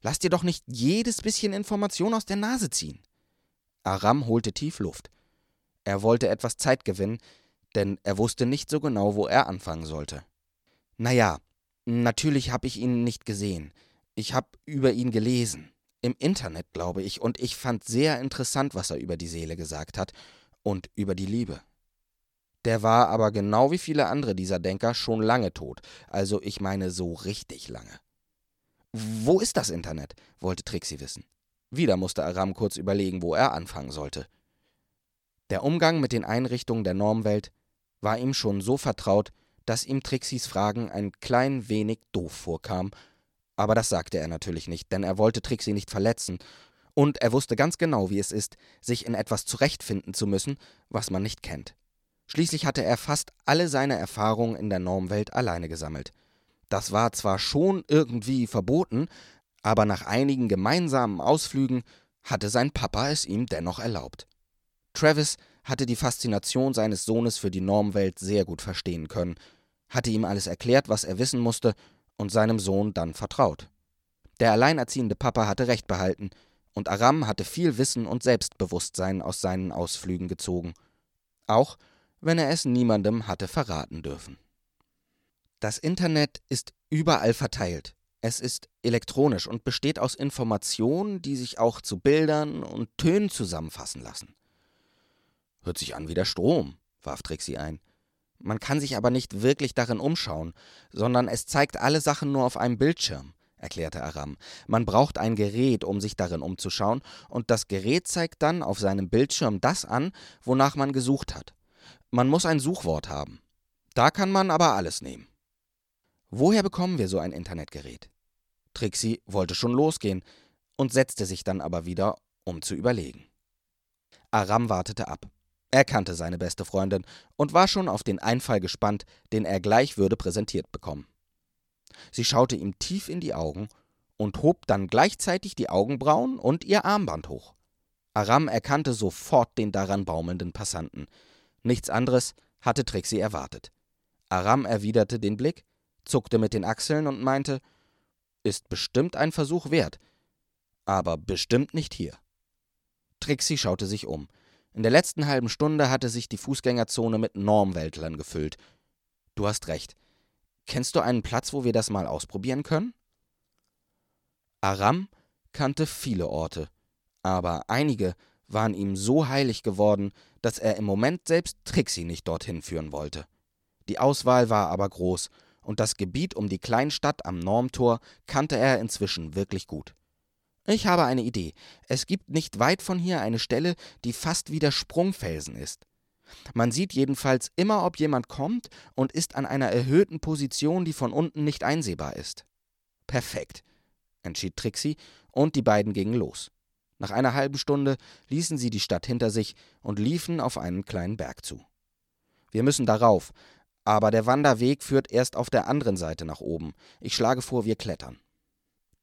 [SPEAKER 1] Lass dir doch nicht jedes bisschen Information aus der Nase ziehen. Aram holte tief Luft. Er wollte etwas Zeit gewinnen, denn er wusste nicht so genau, wo er anfangen sollte. Naja, natürlich habe ich ihn nicht gesehen. Ich habe über ihn gelesen. Im Internet, glaube ich, und ich fand sehr interessant, was er über die Seele gesagt hat und über die Liebe. Der war aber genau wie viele andere dieser Denker schon lange tot, also ich meine so richtig lange. Wo ist das Internet? wollte Trixie wissen. Wieder musste Aram kurz überlegen, wo er anfangen sollte. Der Umgang mit den Einrichtungen der Normwelt war ihm schon so vertraut, dass ihm Trixis Fragen ein klein wenig doof vorkam, aber das sagte er natürlich nicht, denn er wollte Trixie nicht verletzen, und er wusste ganz genau, wie es ist, sich in etwas zurechtfinden zu müssen, was man nicht kennt. Schließlich hatte er fast alle seine Erfahrungen in der Normwelt alleine gesammelt. Das war zwar schon irgendwie verboten, aber nach einigen gemeinsamen Ausflügen hatte sein Papa es ihm dennoch erlaubt. Travis hatte die Faszination seines Sohnes für die Normwelt sehr gut verstehen können, hatte ihm alles erklärt, was er wissen musste, und seinem Sohn dann vertraut. Der alleinerziehende Papa hatte recht behalten, und Aram hatte viel Wissen und Selbstbewusstsein aus seinen Ausflügen gezogen. Auch wenn er es niemandem hatte verraten dürfen. Das Internet ist überall verteilt. Es ist elektronisch und besteht aus Informationen, die sich auch zu Bildern und Tönen zusammenfassen lassen. Hört sich an wie der Strom, warf Trixie ein. Man kann sich aber nicht wirklich darin umschauen, sondern es zeigt alle Sachen nur auf einem Bildschirm, erklärte Aram. Man braucht ein Gerät, um sich darin umzuschauen, und das Gerät zeigt dann auf seinem Bildschirm das an, wonach man gesucht hat. Man muss ein Suchwort haben. Da kann man aber alles nehmen. Woher bekommen wir so ein Internetgerät? Trixie wollte schon losgehen und setzte sich dann aber wieder, um zu überlegen. Aram wartete ab. Er kannte seine beste Freundin und war schon auf den Einfall gespannt, den er gleich würde präsentiert bekommen. Sie schaute ihm tief in die Augen und hob dann gleichzeitig die Augenbrauen und ihr Armband hoch. Aram erkannte sofort den daran baumelnden Passanten. Nichts anderes hatte Trixie erwartet. Aram erwiderte den Blick, zuckte mit den Achseln und meinte, ist bestimmt ein Versuch wert, aber bestimmt nicht hier. Trixie schaute sich um. In der letzten halben Stunde hatte sich die Fußgängerzone mit Normweltlern gefüllt. Du hast recht. Kennst du einen Platz, wo wir das mal ausprobieren können? Aram kannte viele Orte, aber einige waren ihm so heilig geworden, dass er im Moment selbst Trixie nicht dorthin führen wollte. Die Auswahl war aber groß, und das Gebiet um die Kleinstadt am Normtor kannte er inzwischen wirklich gut. Ich habe eine Idee. Es gibt nicht weit von hier eine Stelle, die fast wie der Sprungfelsen ist. Man sieht jedenfalls immer, ob jemand kommt und ist an einer erhöhten Position, die von unten nicht einsehbar ist. Perfekt, entschied Trixie, und die beiden gingen los. Nach einer halben Stunde ließen sie die Stadt hinter sich und liefen auf einen kleinen Berg zu. Wir müssen darauf, aber der Wanderweg führt erst auf der anderen Seite nach oben. Ich schlage vor, wir klettern.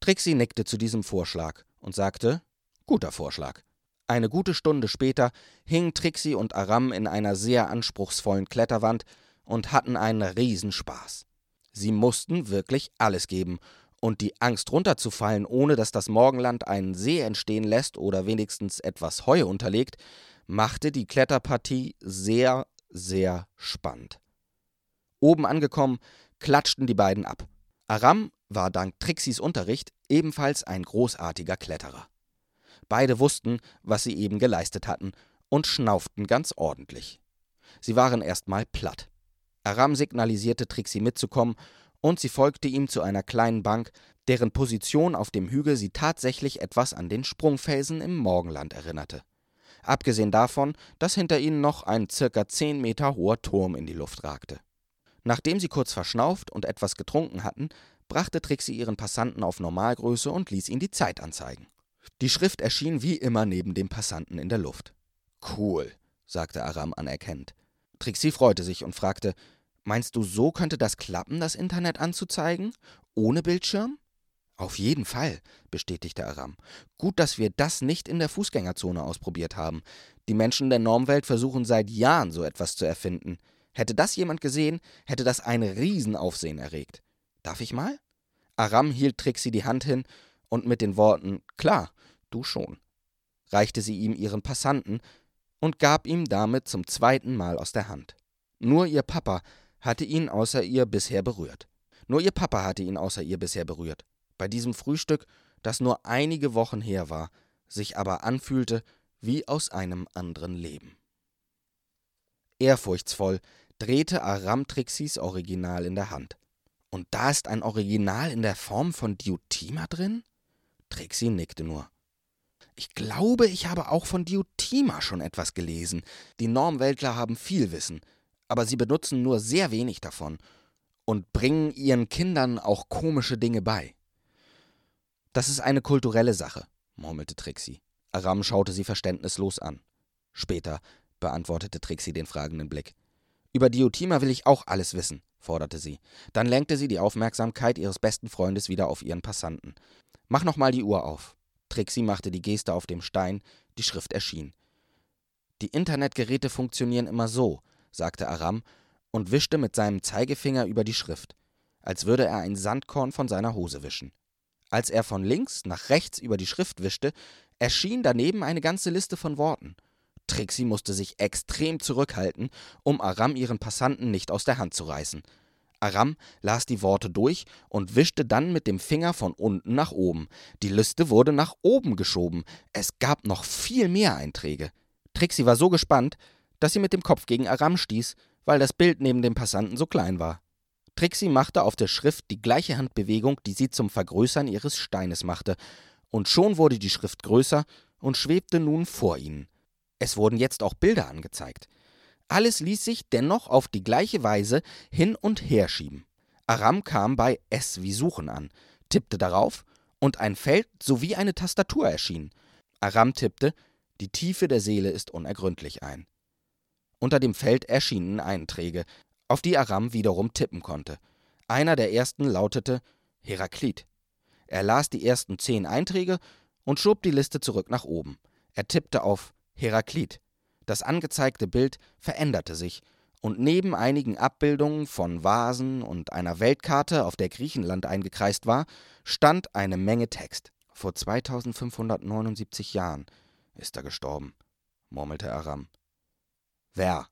[SPEAKER 1] Trixie nickte zu diesem Vorschlag und sagte: Guter Vorschlag. Eine gute Stunde später hingen Trixie und Aram in einer sehr anspruchsvollen Kletterwand und hatten einen Riesenspaß. Sie mussten wirklich alles geben, und die Angst runterzufallen, ohne dass das Morgenland einen See entstehen lässt oder wenigstens etwas Heu unterlegt, machte die Kletterpartie sehr, sehr spannend. Oben angekommen, klatschten die beiden ab. Aram war dank Trixis Unterricht ebenfalls ein großartiger Kletterer. Beide wussten, was sie eben geleistet hatten, und schnauften ganz ordentlich. Sie waren erstmal platt. Aram signalisierte Trixie mitzukommen, und sie folgte ihm zu einer kleinen Bank, deren Position auf dem Hügel sie tatsächlich etwas an den Sprungfelsen im Morgenland erinnerte. Abgesehen davon, dass hinter ihnen noch ein circa zehn Meter hoher Turm in die Luft ragte. Nachdem sie kurz verschnauft und etwas getrunken hatten, brachte Trixie ihren Passanten auf Normalgröße und ließ ihn die Zeit anzeigen. Die Schrift erschien wie immer neben dem Passanten in der Luft. Cool, sagte Aram anerkennend. Trixie freute sich und fragte: Meinst du, so könnte das klappen, das Internet anzuzeigen? Ohne Bildschirm? Auf jeden Fall, bestätigte Aram. Gut, dass wir das nicht in der Fußgängerzone ausprobiert haben. Die Menschen der Normwelt versuchen seit Jahren so etwas zu erfinden. Hätte das jemand gesehen, hätte das ein Riesenaufsehen erregt. Darf ich mal? Aram hielt Trixie die Hand hin und mit den Worten Klar, du schon, reichte sie ihm ihren Passanten und gab ihm damit zum zweiten Mal aus der Hand. Nur ihr Papa hatte ihn außer ihr bisher berührt. Nur ihr Papa hatte ihn außer ihr bisher berührt. Bei diesem Frühstück, das nur einige Wochen her war, sich aber anfühlte wie aus einem anderen Leben. Ehrfurchtsvoll drehte Aram Trixis Original in der Hand. Und da ist ein Original in der Form von Diotima drin? Trixie nickte nur. Ich glaube, ich habe auch von Diotima schon etwas gelesen. Die Normweltler haben viel Wissen, aber sie benutzen nur sehr wenig davon und bringen ihren Kindern auch komische Dinge bei. Das ist eine kulturelle Sache, murmelte Trixie. Aram schaute sie verständnislos an. Später beantwortete Trixie den fragenden Blick. Über Diotima will ich auch alles wissen, forderte sie. Dann lenkte sie die Aufmerksamkeit ihres besten Freundes wieder auf ihren Passanten. Mach noch mal die Uhr auf. Trixie machte die Geste auf dem Stein, die Schrift erschien. Die Internetgeräte funktionieren immer so, sagte Aram und wischte mit seinem Zeigefinger über die Schrift, als würde er ein Sandkorn von seiner Hose wischen. Als er von links nach rechts über die Schrift wischte, erschien daneben eine ganze Liste von Worten. Trixie musste sich extrem zurückhalten, um Aram ihren Passanten nicht aus der Hand zu reißen. Aram las die Worte durch und wischte dann mit dem Finger von unten nach oben. Die Liste wurde nach oben geschoben. Es gab noch viel mehr Einträge. Trixie war so gespannt, dass sie mit dem Kopf gegen Aram stieß, weil das Bild neben dem Passanten so klein war. Trixie machte auf der Schrift die gleiche Handbewegung, die sie zum Vergrößern ihres Steines machte, und schon wurde die Schrift größer und schwebte nun vor ihnen. Es wurden jetzt auch Bilder angezeigt. Alles ließ sich dennoch auf die gleiche Weise hin und her schieben. Aram kam bei S wie Suchen an, tippte darauf und ein Feld sowie eine Tastatur erschien. Aram tippte Die Tiefe der Seele ist unergründlich ein. Unter dem Feld erschienen Einträge, auf die Aram wiederum tippen konnte. Einer der ersten lautete Heraklit. Er las die ersten zehn Einträge und schob die Liste zurück nach oben. Er tippte auf Heraklit. Das angezeigte Bild veränderte sich, und neben einigen Abbildungen von Vasen und einer Weltkarte, auf der Griechenland eingekreist war, stand eine Menge Text. Vor 2579 Jahren ist er gestorben, murmelte Aram. Wer?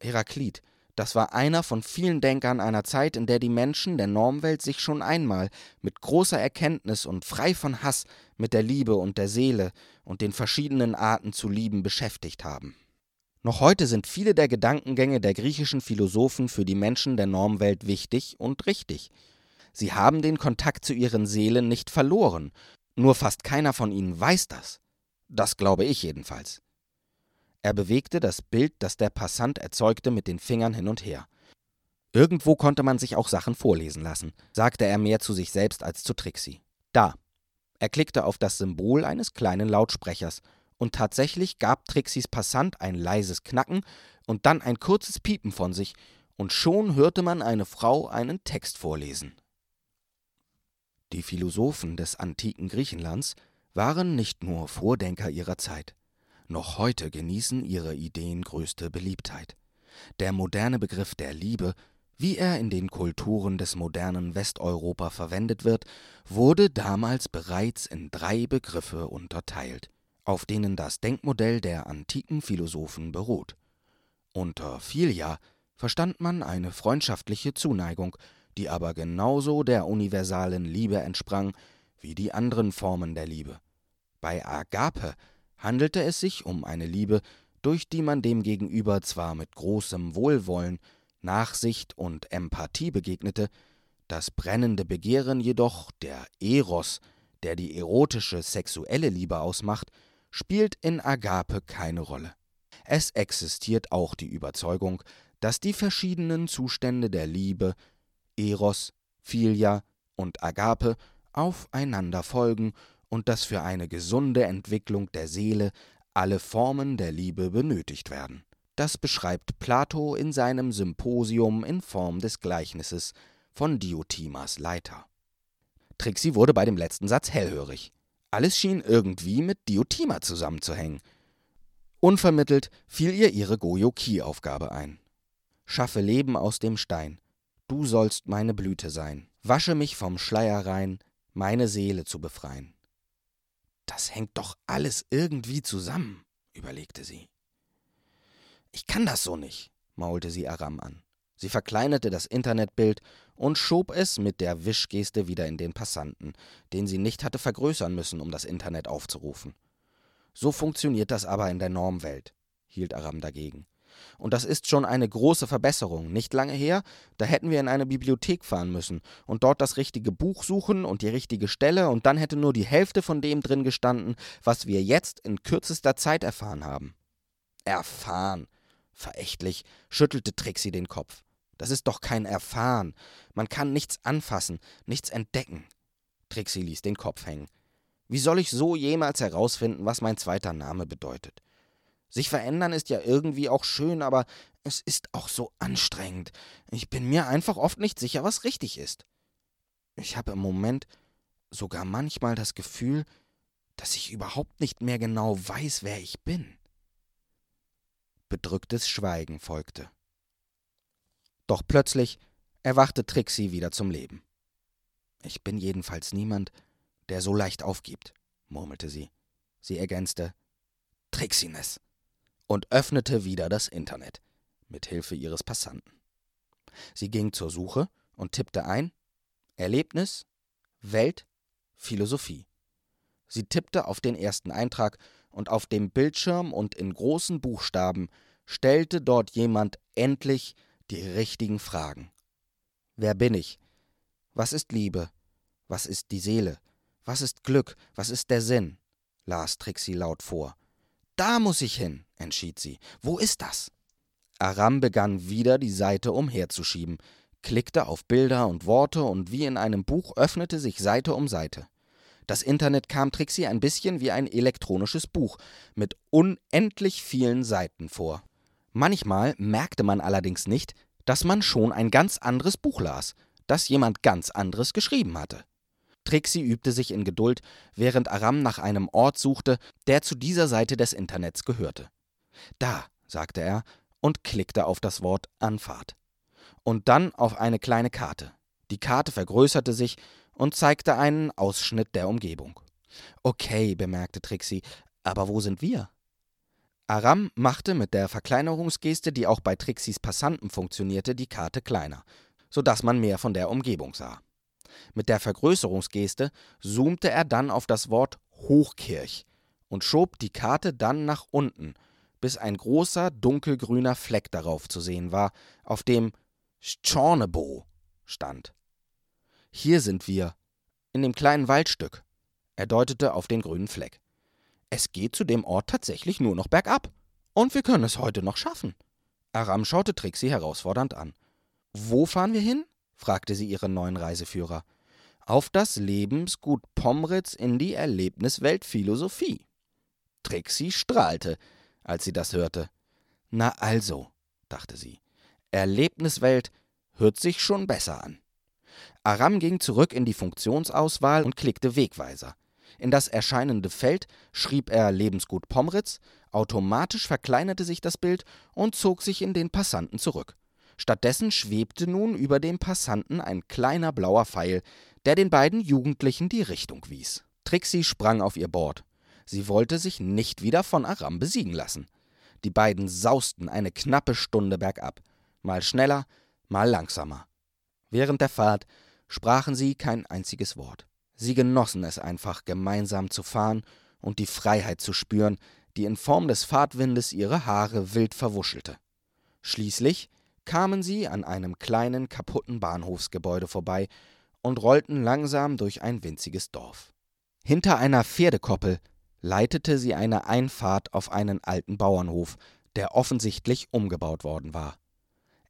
[SPEAKER 1] Heraklit. Das war einer von vielen Denkern einer Zeit, in der die Menschen der Normwelt sich schon einmal mit großer Erkenntnis und frei von Hass mit der Liebe und der Seele und den verschiedenen Arten zu lieben beschäftigt haben. Noch heute sind viele der Gedankengänge der griechischen Philosophen für die Menschen der Normwelt wichtig und richtig. Sie haben den Kontakt zu ihren Seelen nicht verloren, nur fast keiner von ihnen weiß das. Das glaube ich jedenfalls. Er bewegte das Bild, das der Passant erzeugte, mit den Fingern hin und her. Irgendwo konnte man sich auch Sachen vorlesen lassen, sagte er mehr zu sich selbst als zu Trixie. Da. Er klickte auf das Symbol eines kleinen Lautsprechers, und tatsächlich gab Trixies Passant ein leises Knacken und dann ein kurzes Piepen von sich, und schon hörte man eine Frau einen Text vorlesen. Die Philosophen des antiken Griechenlands waren nicht nur Vordenker ihrer Zeit. Noch heute genießen ihre Ideen größte Beliebtheit. Der moderne Begriff der Liebe, wie er in den Kulturen des modernen Westeuropa verwendet wird, wurde damals bereits in drei Begriffe unterteilt, auf denen das Denkmodell der antiken Philosophen beruht. Unter Philia verstand man eine freundschaftliche Zuneigung, die aber genauso der universalen Liebe entsprang wie die anderen Formen der Liebe. Bei Agape handelte es sich um eine Liebe, durch die man dem Gegenüber zwar mit großem Wohlwollen, Nachsicht und Empathie begegnete, das brennende Begehren jedoch, der Eros, der die erotische sexuelle Liebe ausmacht, spielt in Agape keine Rolle. Es existiert auch die Überzeugung, dass die verschiedenen Zustände der Liebe, Eros, Philia und Agape, aufeinander folgen und dass für eine gesunde Entwicklung der Seele alle Formen der Liebe benötigt werden. Das beschreibt Plato in seinem Symposium in Form des Gleichnisses von Diotimas Leiter. Trixie wurde bei dem letzten Satz hellhörig. Alles schien irgendwie mit Diotima zusammenzuhängen. Unvermittelt fiel ihr ihre Goyo-Ki-Aufgabe ein. Schaffe Leben aus dem Stein. Du sollst meine Blüte sein. Wasche mich vom Schleier rein, meine Seele zu befreien. Das hängt doch alles irgendwie zusammen, überlegte sie. Ich kann das so nicht, maulte sie Aram an. Sie verkleinerte das Internetbild und schob es mit der Wischgeste wieder in den Passanten, den sie nicht hatte vergrößern müssen, um das Internet aufzurufen. So funktioniert das aber in der Normwelt, hielt Aram dagegen. Und das ist schon eine große Verbesserung. Nicht lange her, da hätten wir in eine Bibliothek fahren müssen und dort das richtige Buch suchen und die richtige Stelle, und dann hätte nur die Hälfte von dem drin gestanden, was wir jetzt in kürzester Zeit erfahren haben. Erfahren. Verächtlich schüttelte Trixie den Kopf. Das ist doch kein Erfahren. Man kann nichts anfassen, nichts entdecken. Trixie ließ den Kopf hängen. Wie soll ich so jemals herausfinden, was mein zweiter Name bedeutet? Sich verändern ist ja irgendwie auch schön, aber es ist auch so anstrengend. Ich bin mir einfach oft nicht sicher, was richtig ist. Ich habe im Moment sogar manchmal das Gefühl, dass ich überhaupt nicht mehr genau weiß, wer ich bin. Bedrücktes Schweigen folgte. Doch plötzlich erwachte Trixie wieder zum Leben. Ich bin jedenfalls niemand, der so leicht aufgibt, murmelte sie. Sie ergänzte Trixiness und öffnete wieder das Internet mit Hilfe ihres Passanten. Sie ging zur Suche und tippte ein Erlebnis, Welt, Philosophie. Sie tippte auf den ersten Eintrag und auf dem Bildschirm und in großen Buchstaben stellte dort jemand endlich die richtigen Fragen. Wer bin ich? Was ist Liebe? Was ist die Seele? Was ist Glück? Was ist der Sinn? las Trixie laut vor. Da muss ich hin, entschied sie. Wo ist das? Aram begann wieder die Seite umherzuschieben, klickte auf Bilder und Worte und wie in einem Buch öffnete sich Seite um Seite. Das Internet kam Trixie ein bisschen wie ein elektronisches Buch mit unendlich vielen Seiten vor. Manchmal merkte man allerdings nicht, dass man schon ein ganz anderes Buch las, das jemand ganz anderes geschrieben hatte. Trixie übte sich in Geduld, während Aram nach einem Ort suchte, der zu dieser Seite des Internets gehörte. Da, sagte er und klickte auf das Wort Anfahrt. Und dann auf eine kleine Karte. Die Karte vergrößerte sich und zeigte einen Ausschnitt der Umgebung. Okay, bemerkte Trixie, aber wo sind wir? Aram machte mit der Verkleinerungsgeste, die auch bei Trixis Passanten funktionierte, die Karte kleiner, sodass man mehr von der Umgebung sah. Mit der Vergrößerungsgeste zoomte er dann auf das Wort Hochkirch und schob die Karte dann nach unten, bis ein großer dunkelgrüner Fleck darauf zu sehen war, auf dem Schornebo stand. Hier sind wir, in dem kleinen Waldstück. Er deutete auf den grünen Fleck. Es geht zu dem Ort tatsächlich nur noch bergab. Und wir können es heute noch schaffen. Aram schaute Trixie herausfordernd an. Wo fahren wir hin? fragte sie ihren neuen Reiseführer. Auf das Lebensgut Pomritz in die Erlebniswelt Philosophie. Trixie strahlte, als sie das hörte. Na also, dachte sie, Erlebniswelt hört sich schon besser an. Aram ging zurück in die Funktionsauswahl und klickte Wegweiser. In das erscheinende Feld schrieb er Lebensgut Pomritz, automatisch verkleinerte sich das Bild und zog sich in den Passanten zurück. Stattdessen schwebte nun über dem Passanten ein kleiner blauer Pfeil, der den beiden Jugendlichen die Richtung wies. Trixie sprang auf ihr Board. Sie wollte sich nicht wieder von Aram besiegen lassen. Die beiden sausten eine knappe Stunde bergab, mal schneller, mal langsamer. Während der Fahrt sprachen sie kein einziges Wort. Sie genossen es einfach, gemeinsam zu fahren und die Freiheit zu spüren, die in Form des Fahrtwindes ihre Haare wild verwuschelte. Schließlich kamen sie an einem kleinen, kaputten Bahnhofsgebäude vorbei und rollten langsam durch ein winziges Dorf. Hinter einer Pferdekoppel leitete sie eine Einfahrt auf einen alten Bauernhof, der offensichtlich umgebaut worden war.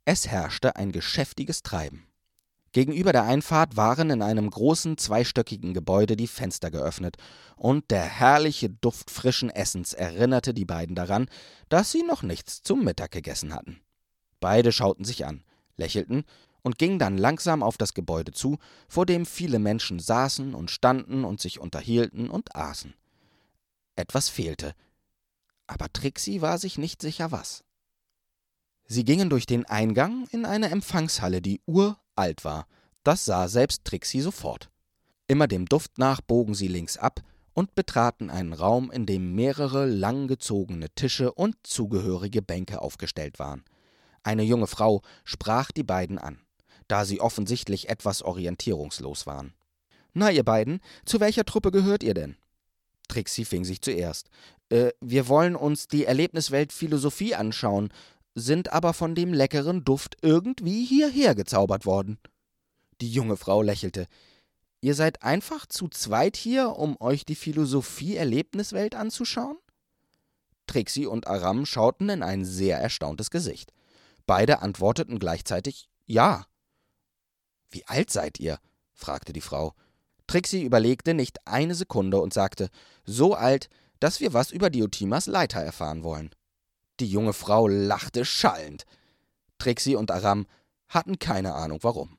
[SPEAKER 1] Es herrschte ein geschäftiges Treiben. Gegenüber der Einfahrt waren in einem großen zweistöckigen Gebäude die Fenster geöffnet, und der herrliche Duft frischen Essens erinnerte die beiden daran, dass sie noch nichts zum Mittag gegessen hatten. Beide schauten sich an, lächelten und gingen dann langsam auf das Gebäude zu, vor dem viele Menschen saßen und standen und sich unterhielten und aßen. Etwas fehlte, aber Trixie war sich nicht sicher was. Sie gingen durch den Eingang in eine Empfangshalle, die uralt war. Das sah selbst Trixie sofort. Immer dem Duft nach bogen sie links ab und betraten einen Raum, in dem mehrere langgezogene Tische und zugehörige Bänke aufgestellt waren. Eine junge Frau sprach die beiden an, da sie offensichtlich etwas orientierungslos waren. Na, ihr beiden, zu welcher Truppe gehört ihr denn? Trixie fing sich zuerst. Äh, wir wollen uns die Erlebniswelt Philosophie anschauen, sind aber von dem leckeren Duft irgendwie hierher gezaubert worden. Die junge Frau lächelte. Ihr seid einfach zu zweit hier, um euch die Philosophie-Erlebniswelt anzuschauen? Trixie und Aram schauten in ein sehr erstauntes Gesicht. Beide antworteten gleichzeitig Ja. Wie alt seid ihr? fragte die Frau. Trixie überlegte nicht eine Sekunde und sagte So alt, dass wir was über Diotimas Leiter erfahren wollen. Die junge Frau lachte schallend. Trixie und Aram hatten keine Ahnung warum.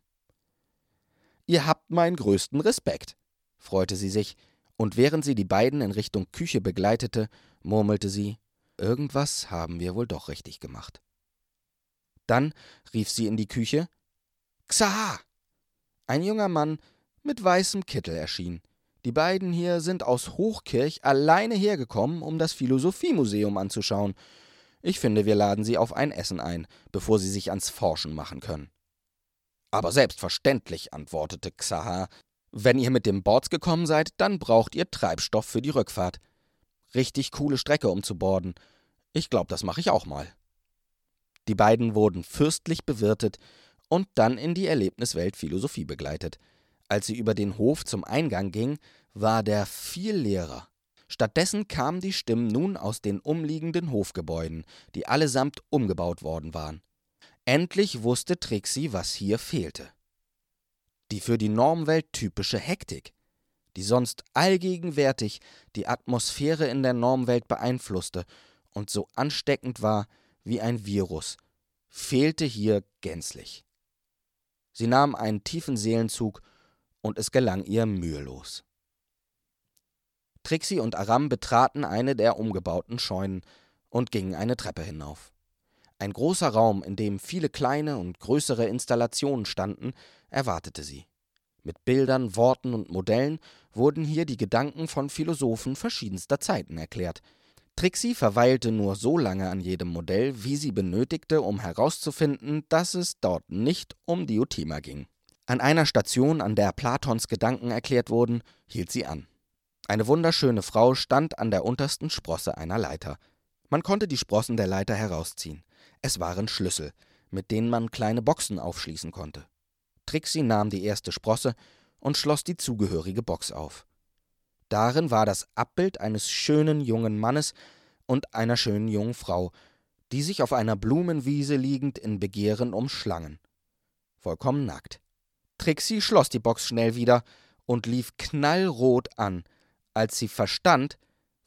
[SPEAKER 1] Ihr habt meinen größten Respekt, freute sie sich, und während sie die beiden in Richtung Küche begleitete, murmelte sie Irgendwas haben wir wohl doch richtig gemacht. Dann rief sie in die Küche Xa! Ein junger Mann mit weißem Kittel erschien. Die beiden hier sind aus Hochkirch alleine hergekommen, um das Philosophiemuseum anzuschauen. Ich finde, wir laden sie auf ein Essen ein, bevor sie sich ans Forschen machen können. Aber selbstverständlich, antwortete Xaha. Wenn ihr mit dem Boards gekommen seid, dann braucht ihr Treibstoff für die Rückfahrt. Richtig coole Strecke, um zu borden. Ich glaube, das mache ich auch mal. Die beiden wurden fürstlich bewirtet und dann in die Erlebniswelt Philosophie begleitet. Als sie über den Hof zum Eingang ging, war der viel leerer. Stattdessen kamen die Stimmen nun aus den umliegenden Hofgebäuden, die allesamt umgebaut worden waren. Endlich wusste Trixie, was hier fehlte. Die für die Normwelt typische Hektik, die sonst allgegenwärtig die Atmosphäre in der Normwelt beeinflusste und so ansteckend war wie ein Virus, fehlte hier gänzlich. Sie nahm einen tiefen Seelenzug und es gelang ihr mühelos. Trixie und Aram betraten eine der umgebauten Scheunen und gingen eine Treppe hinauf. Ein großer Raum, in dem viele kleine und größere Installationen standen, erwartete sie. Mit Bildern, Worten und Modellen wurden hier die Gedanken von Philosophen verschiedenster Zeiten erklärt. Trixie verweilte nur so lange an jedem Modell, wie sie benötigte, um herauszufinden, dass es dort nicht um Diotima ging. An einer Station, an der Platons Gedanken erklärt wurden, hielt sie an. Eine wunderschöne Frau stand an der untersten Sprosse einer Leiter. Man konnte die Sprossen der Leiter herausziehen. Es waren Schlüssel, mit denen man kleine Boxen aufschließen konnte. Trixie nahm die erste Sprosse und schloss die zugehörige Box auf. Darin war das Abbild eines schönen jungen Mannes und einer schönen jungen Frau, die sich auf einer Blumenwiese liegend in Begehren umschlangen. Vollkommen nackt. Trixie schloss die Box schnell wieder und lief knallrot an, als sie verstand,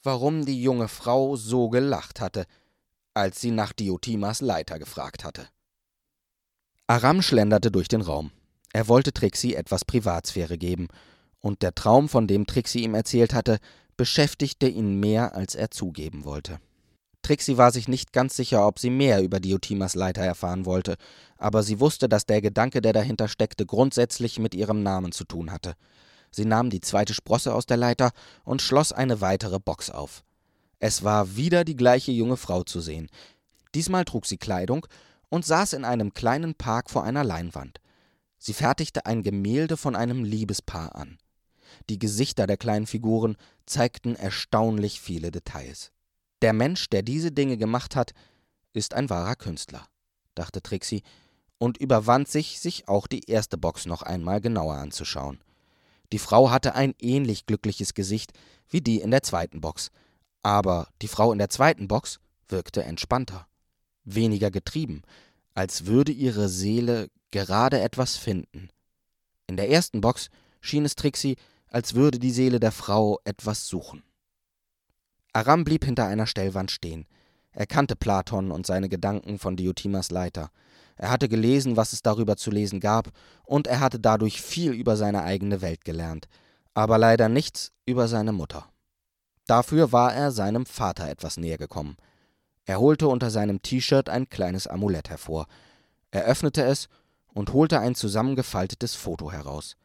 [SPEAKER 1] warum die junge Frau so gelacht hatte, als sie nach Diotimas Leiter gefragt hatte. Aram schlenderte durch den Raum. Er wollte Trixie etwas Privatsphäre geben, und der Traum, von dem Trixie ihm erzählt hatte, beschäftigte ihn mehr, als er zugeben wollte. Trixie war sich nicht ganz sicher, ob sie mehr über Diotimas Leiter erfahren wollte, aber sie wusste, dass der Gedanke, der dahinter steckte, grundsätzlich mit ihrem Namen zu tun hatte. Sie nahm die zweite Sprosse aus der Leiter und schloss eine weitere Box auf. Es war wieder die gleiche junge Frau zu sehen. Diesmal trug sie Kleidung und saß in einem kleinen Park vor einer Leinwand. Sie fertigte ein Gemälde von einem Liebespaar an. Die Gesichter der kleinen Figuren zeigten erstaunlich viele Details. Der Mensch, der diese Dinge gemacht hat, ist ein wahrer Künstler, dachte Trixie und überwand sich, sich auch die erste Box noch einmal genauer anzuschauen. Die Frau hatte ein ähnlich glückliches Gesicht wie die in der zweiten Box, aber die Frau in der zweiten Box wirkte entspannter, weniger getrieben, als würde ihre Seele gerade etwas finden. In der ersten Box schien es Trixie, als würde die Seele der Frau etwas suchen. Aram blieb hinter einer Stellwand stehen. Er kannte Platon und seine Gedanken von Diotimas Leiter. Er hatte gelesen, was es darüber zu lesen gab, und er hatte dadurch viel über seine eigene Welt gelernt, aber leider nichts über seine Mutter. Dafür war er seinem Vater etwas näher gekommen. Er holte unter seinem T-Shirt ein kleines Amulett hervor. Er öffnete es und holte ein zusammengefaltetes Foto heraus.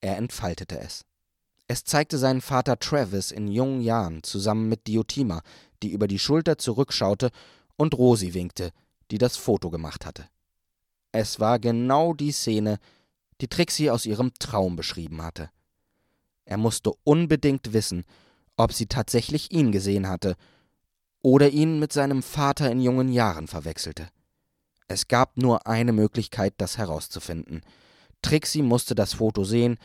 [SPEAKER 1] Er entfaltete es. Es zeigte seinen Vater Travis in jungen Jahren zusammen mit Diotima, die über die Schulter zurückschaute und Rosi winkte, die das Foto gemacht hatte. Es war genau die Szene, die Trixie aus ihrem Traum beschrieben hatte. Er musste unbedingt wissen, ob sie tatsächlich ihn gesehen hatte oder ihn mit seinem Vater in jungen Jahren verwechselte. Es gab nur eine Möglichkeit, das herauszufinden. Trixie musste das Foto sehen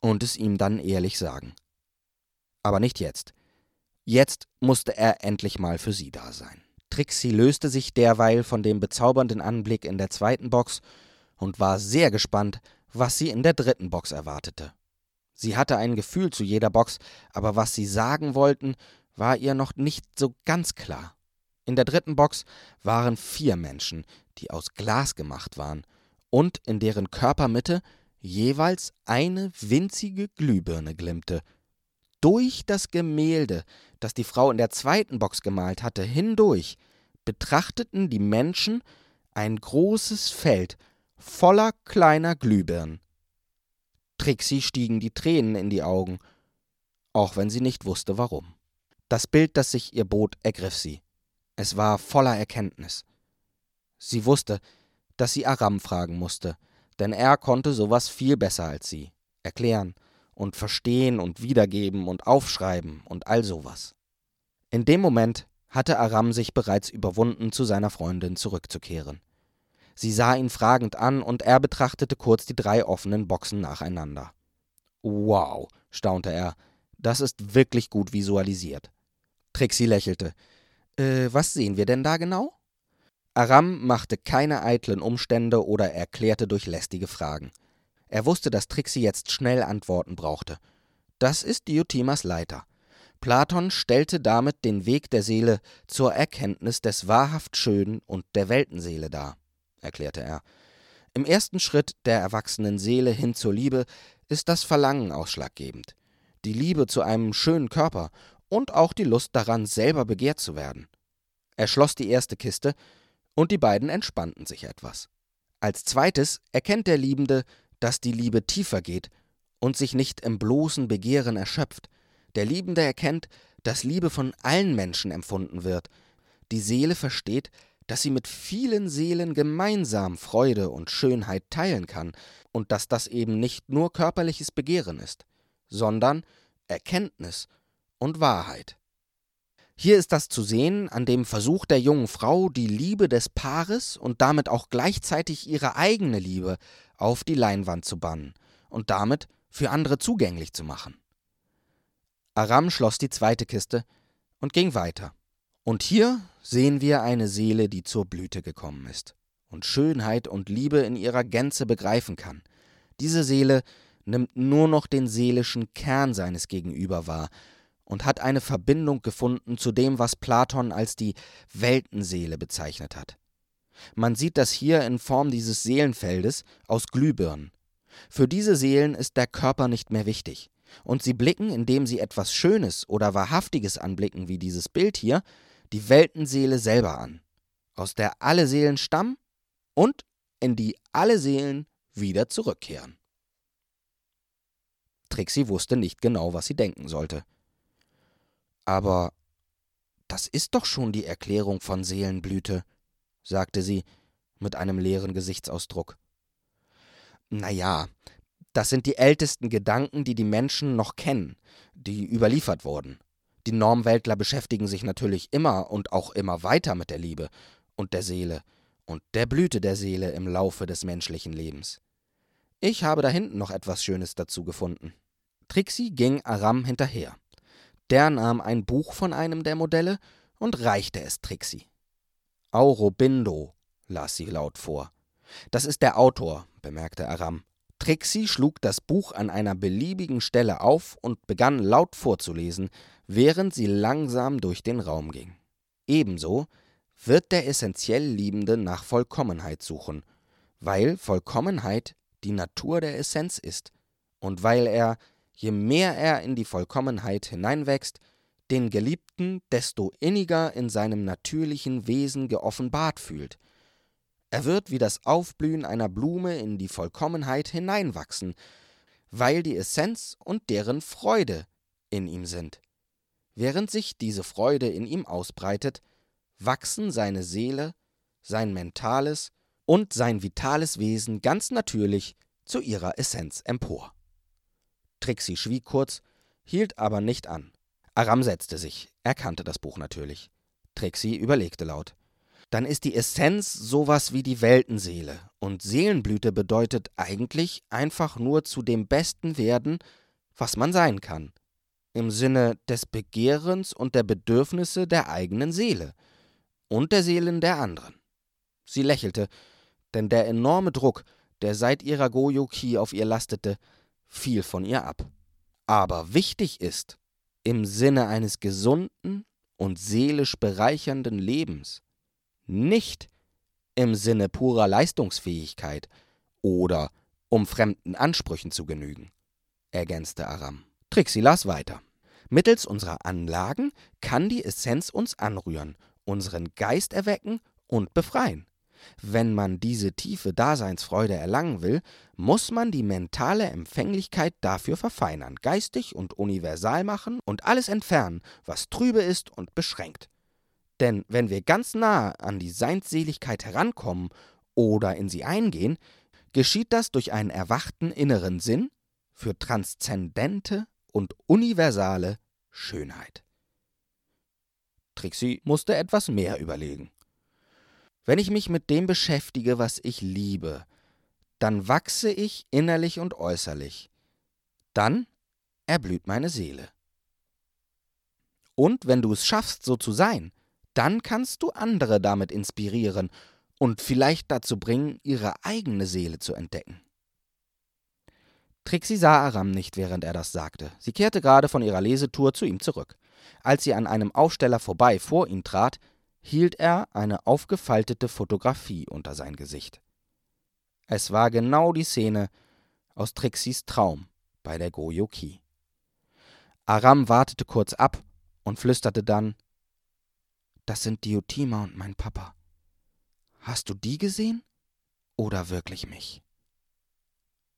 [SPEAKER 1] und es ihm dann ehrlich sagen. Aber nicht jetzt. Jetzt musste er endlich mal für sie da sein. Trixie löste sich derweil von dem bezaubernden Anblick in der zweiten Box und war sehr gespannt, was sie in der dritten Box erwartete. Sie hatte ein Gefühl zu jeder Box, aber was sie sagen wollten, war ihr noch nicht so ganz klar. In der dritten Box waren vier Menschen, die aus Glas gemacht waren und in deren Körpermitte jeweils eine winzige Glühbirne glimmte. Durch das Gemälde, das die Frau in der zweiten Box gemalt hatte, hindurch betrachteten die Menschen ein großes Feld voller kleiner Glühbirnen. Trixie stiegen die Tränen in die Augen, auch wenn sie nicht wusste warum. Das Bild, das sich ihr bot, ergriff sie. Es war voller Erkenntnis. Sie wusste, dass sie Aram fragen musste, denn er konnte sowas viel besser als sie, erklären und verstehen und wiedergeben und aufschreiben und all sowas. In dem Moment hatte Aram sich bereits überwunden, zu seiner Freundin zurückzukehren. Sie sah ihn fragend an und er betrachtete kurz die drei offenen Boxen nacheinander. Wow, staunte er, das ist wirklich gut visualisiert. Trixie lächelte. Äh, was sehen wir denn da genau? Aram machte keine eitlen Umstände oder erklärte durch lästige Fragen. Er wusste, dass Trixie jetzt schnell Antworten brauchte. Das ist Diotimas Leiter. Platon stellte damit den Weg der Seele zur Erkenntnis des wahrhaft Schönen und der Weltenseele dar, erklärte er. Im ersten Schritt der erwachsenen Seele hin zur Liebe ist das Verlangen ausschlaggebend. Die Liebe zu einem schönen Körper und auch die Lust daran, selber begehrt zu werden. Er schloss die erste Kiste und die beiden entspannten sich etwas. Als zweites erkennt der Liebende, dass die Liebe tiefer geht und sich nicht im bloßen Begehren erschöpft. Der Liebende erkennt, dass Liebe von allen Menschen empfunden wird. Die Seele versteht, dass sie mit vielen Seelen gemeinsam Freude und Schönheit teilen kann und dass das eben nicht nur körperliches Begehren ist, sondern Erkenntnis und Wahrheit. Hier ist das zu sehen an dem Versuch der jungen Frau, die Liebe des Paares und damit auch gleichzeitig ihre eigene Liebe auf die Leinwand zu bannen und damit für andere zugänglich zu machen. Aram schloss die zweite Kiste und ging weiter. Und hier sehen wir eine Seele, die zur Blüte gekommen ist und Schönheit und Liebe in ihrer Gänze begreifen kann. Diese Seele nimmt nur noch den seelischen Kern seines Gegenüber wahr und hat eine Verbindung gefunden zu dem, was Platon als die Weltenseele bezeichnet hat. Man sieht das hier in Form dieses Seelenfeldes aus Glühbirnen. Für diese Seelen ist der Körper nicht mehr wichtig, und sie blicken, indem sie etwas Schönes oder Wahrhaftiges anblicken, wie dieses Bild hier, die Weltenseele selber an, aus der alle Seelen stammen und in die alle Seelen wieder zurückkehren. Trixie wusste nicht genau, was sie denken sollte. Aber das ist doch schon die Erklärung von Seelenblüte, sagte sie mit einem leeren Gesichtsausdruck. Na ja, das sind die ältesten Gedanken, die die Menschen noch kennen, die überliefert wurden. Die Normweltler beschäftigen sich natürlich immer und auch immer weiter mit der Liebe und der Seele und der Blüte der Seele im Laufe des menschlichen Lebens. Ich habe da hinten noch etwas Schönes dazu gefunden. Trixie ging Aram hinterher. Der nahm ein Buch von einem der Modelle und reichte es Trixie. Aurobindo, las sie laut vor. Das ist der Autor, bemerkte Aram. Trixie schlug das Buch an einer beliebigen Stelle auf und begann laut vorzulesen, während sie langsam durch den Raum ging. Ebenso wird der essentiell Liebende nach Vollkommenheit suchen, weil Vollkommenheit die Natur der Essenz ist und weil er je mehr er in die Vollkommenheit hineinwächst, den Geliebten desto inniger in seinem natürlichen Wesen geoffenbart fühlt. Er wird wie das Aufblühen einer Blume in die Vollkommenheit hineinwachsen, weil die Essenz und deren Freude in ihm sind. Während sich diese Freude in ihm ausbreitet, wachsen seine Seele, sein mentales und sein vitales Wesen ganz natürlich zu ihrer Essenz empor. Trixie schwieg kurz, hielt aber nicht an. Aram setzte sich. Er kannte das Buch natürlich. Trixie überlegte laut. Dann ist die Essenz sowas wie die Weltenseele. Und Seelenblüte bedeutet eigentlich einfach nur zu dem Besten werden, was man sein kann. Im Sinne des Begehrens und der Bedürfnisse der eigenen Seele. Und der Seelen der anderen. Sie lächelte, denn der enorme Druck, der seit ihrer Goyo-Ki auf ihr lastete, viel von ihr ab. Aber wichtig ist, im Sinne eines gesunden und seelisch bereichernden Lebens, nicht im Sinne purer Leistungsfähigkeit oder um fremden Ansprüchen zu genügen, ergänzte Aram. Trixie las weiter. Mittels unserer Anlagen kann die Essenz uns anrühren, unseren Geist erwecken und befreien. Wenn man diese tiefe Daseinsfreude erlangen will, muss man die mentale Empfänglichkeit dafür verfeinern, geistig und universal machen und alles entfernen, was trübe ist und beschränkt. Denn wenn wir ganz nahe an die Seinsseligkeit herankommen oder in sie eingehen, geschieht das durch einen erwachten inneren Sinn für transzendente und universale Schönheit. Trixie musste etwas mehr überlegen. Wenn ich mich mit dem beschäftige, was ich liebe, dann wachse ich innerlich und äußerlich. Dann erblüht meine Seele. Und wenn du es schaffst, so zu sein, dann kannst du andere damit inspirieren und vielleicht dazu bringen, ihre eigene Seele zu entdecken. Trixie sah Aram nicht, während er das sagte. Sie kehrte gerade von ihrer Lesetour zu ihm zurück. Als sie an einem Aufsteller vorbei vor ihn trat, hielt er eine aufgefaltete Fotografie unter sein Gesicht. Es war genau die Szene aus Trixies Traum bei der Goyoki. Aram wartete kurz ab und flüsterte dann Das sind Diotima und mein Papa. Hast du die gesehen? Oder wirklich mich?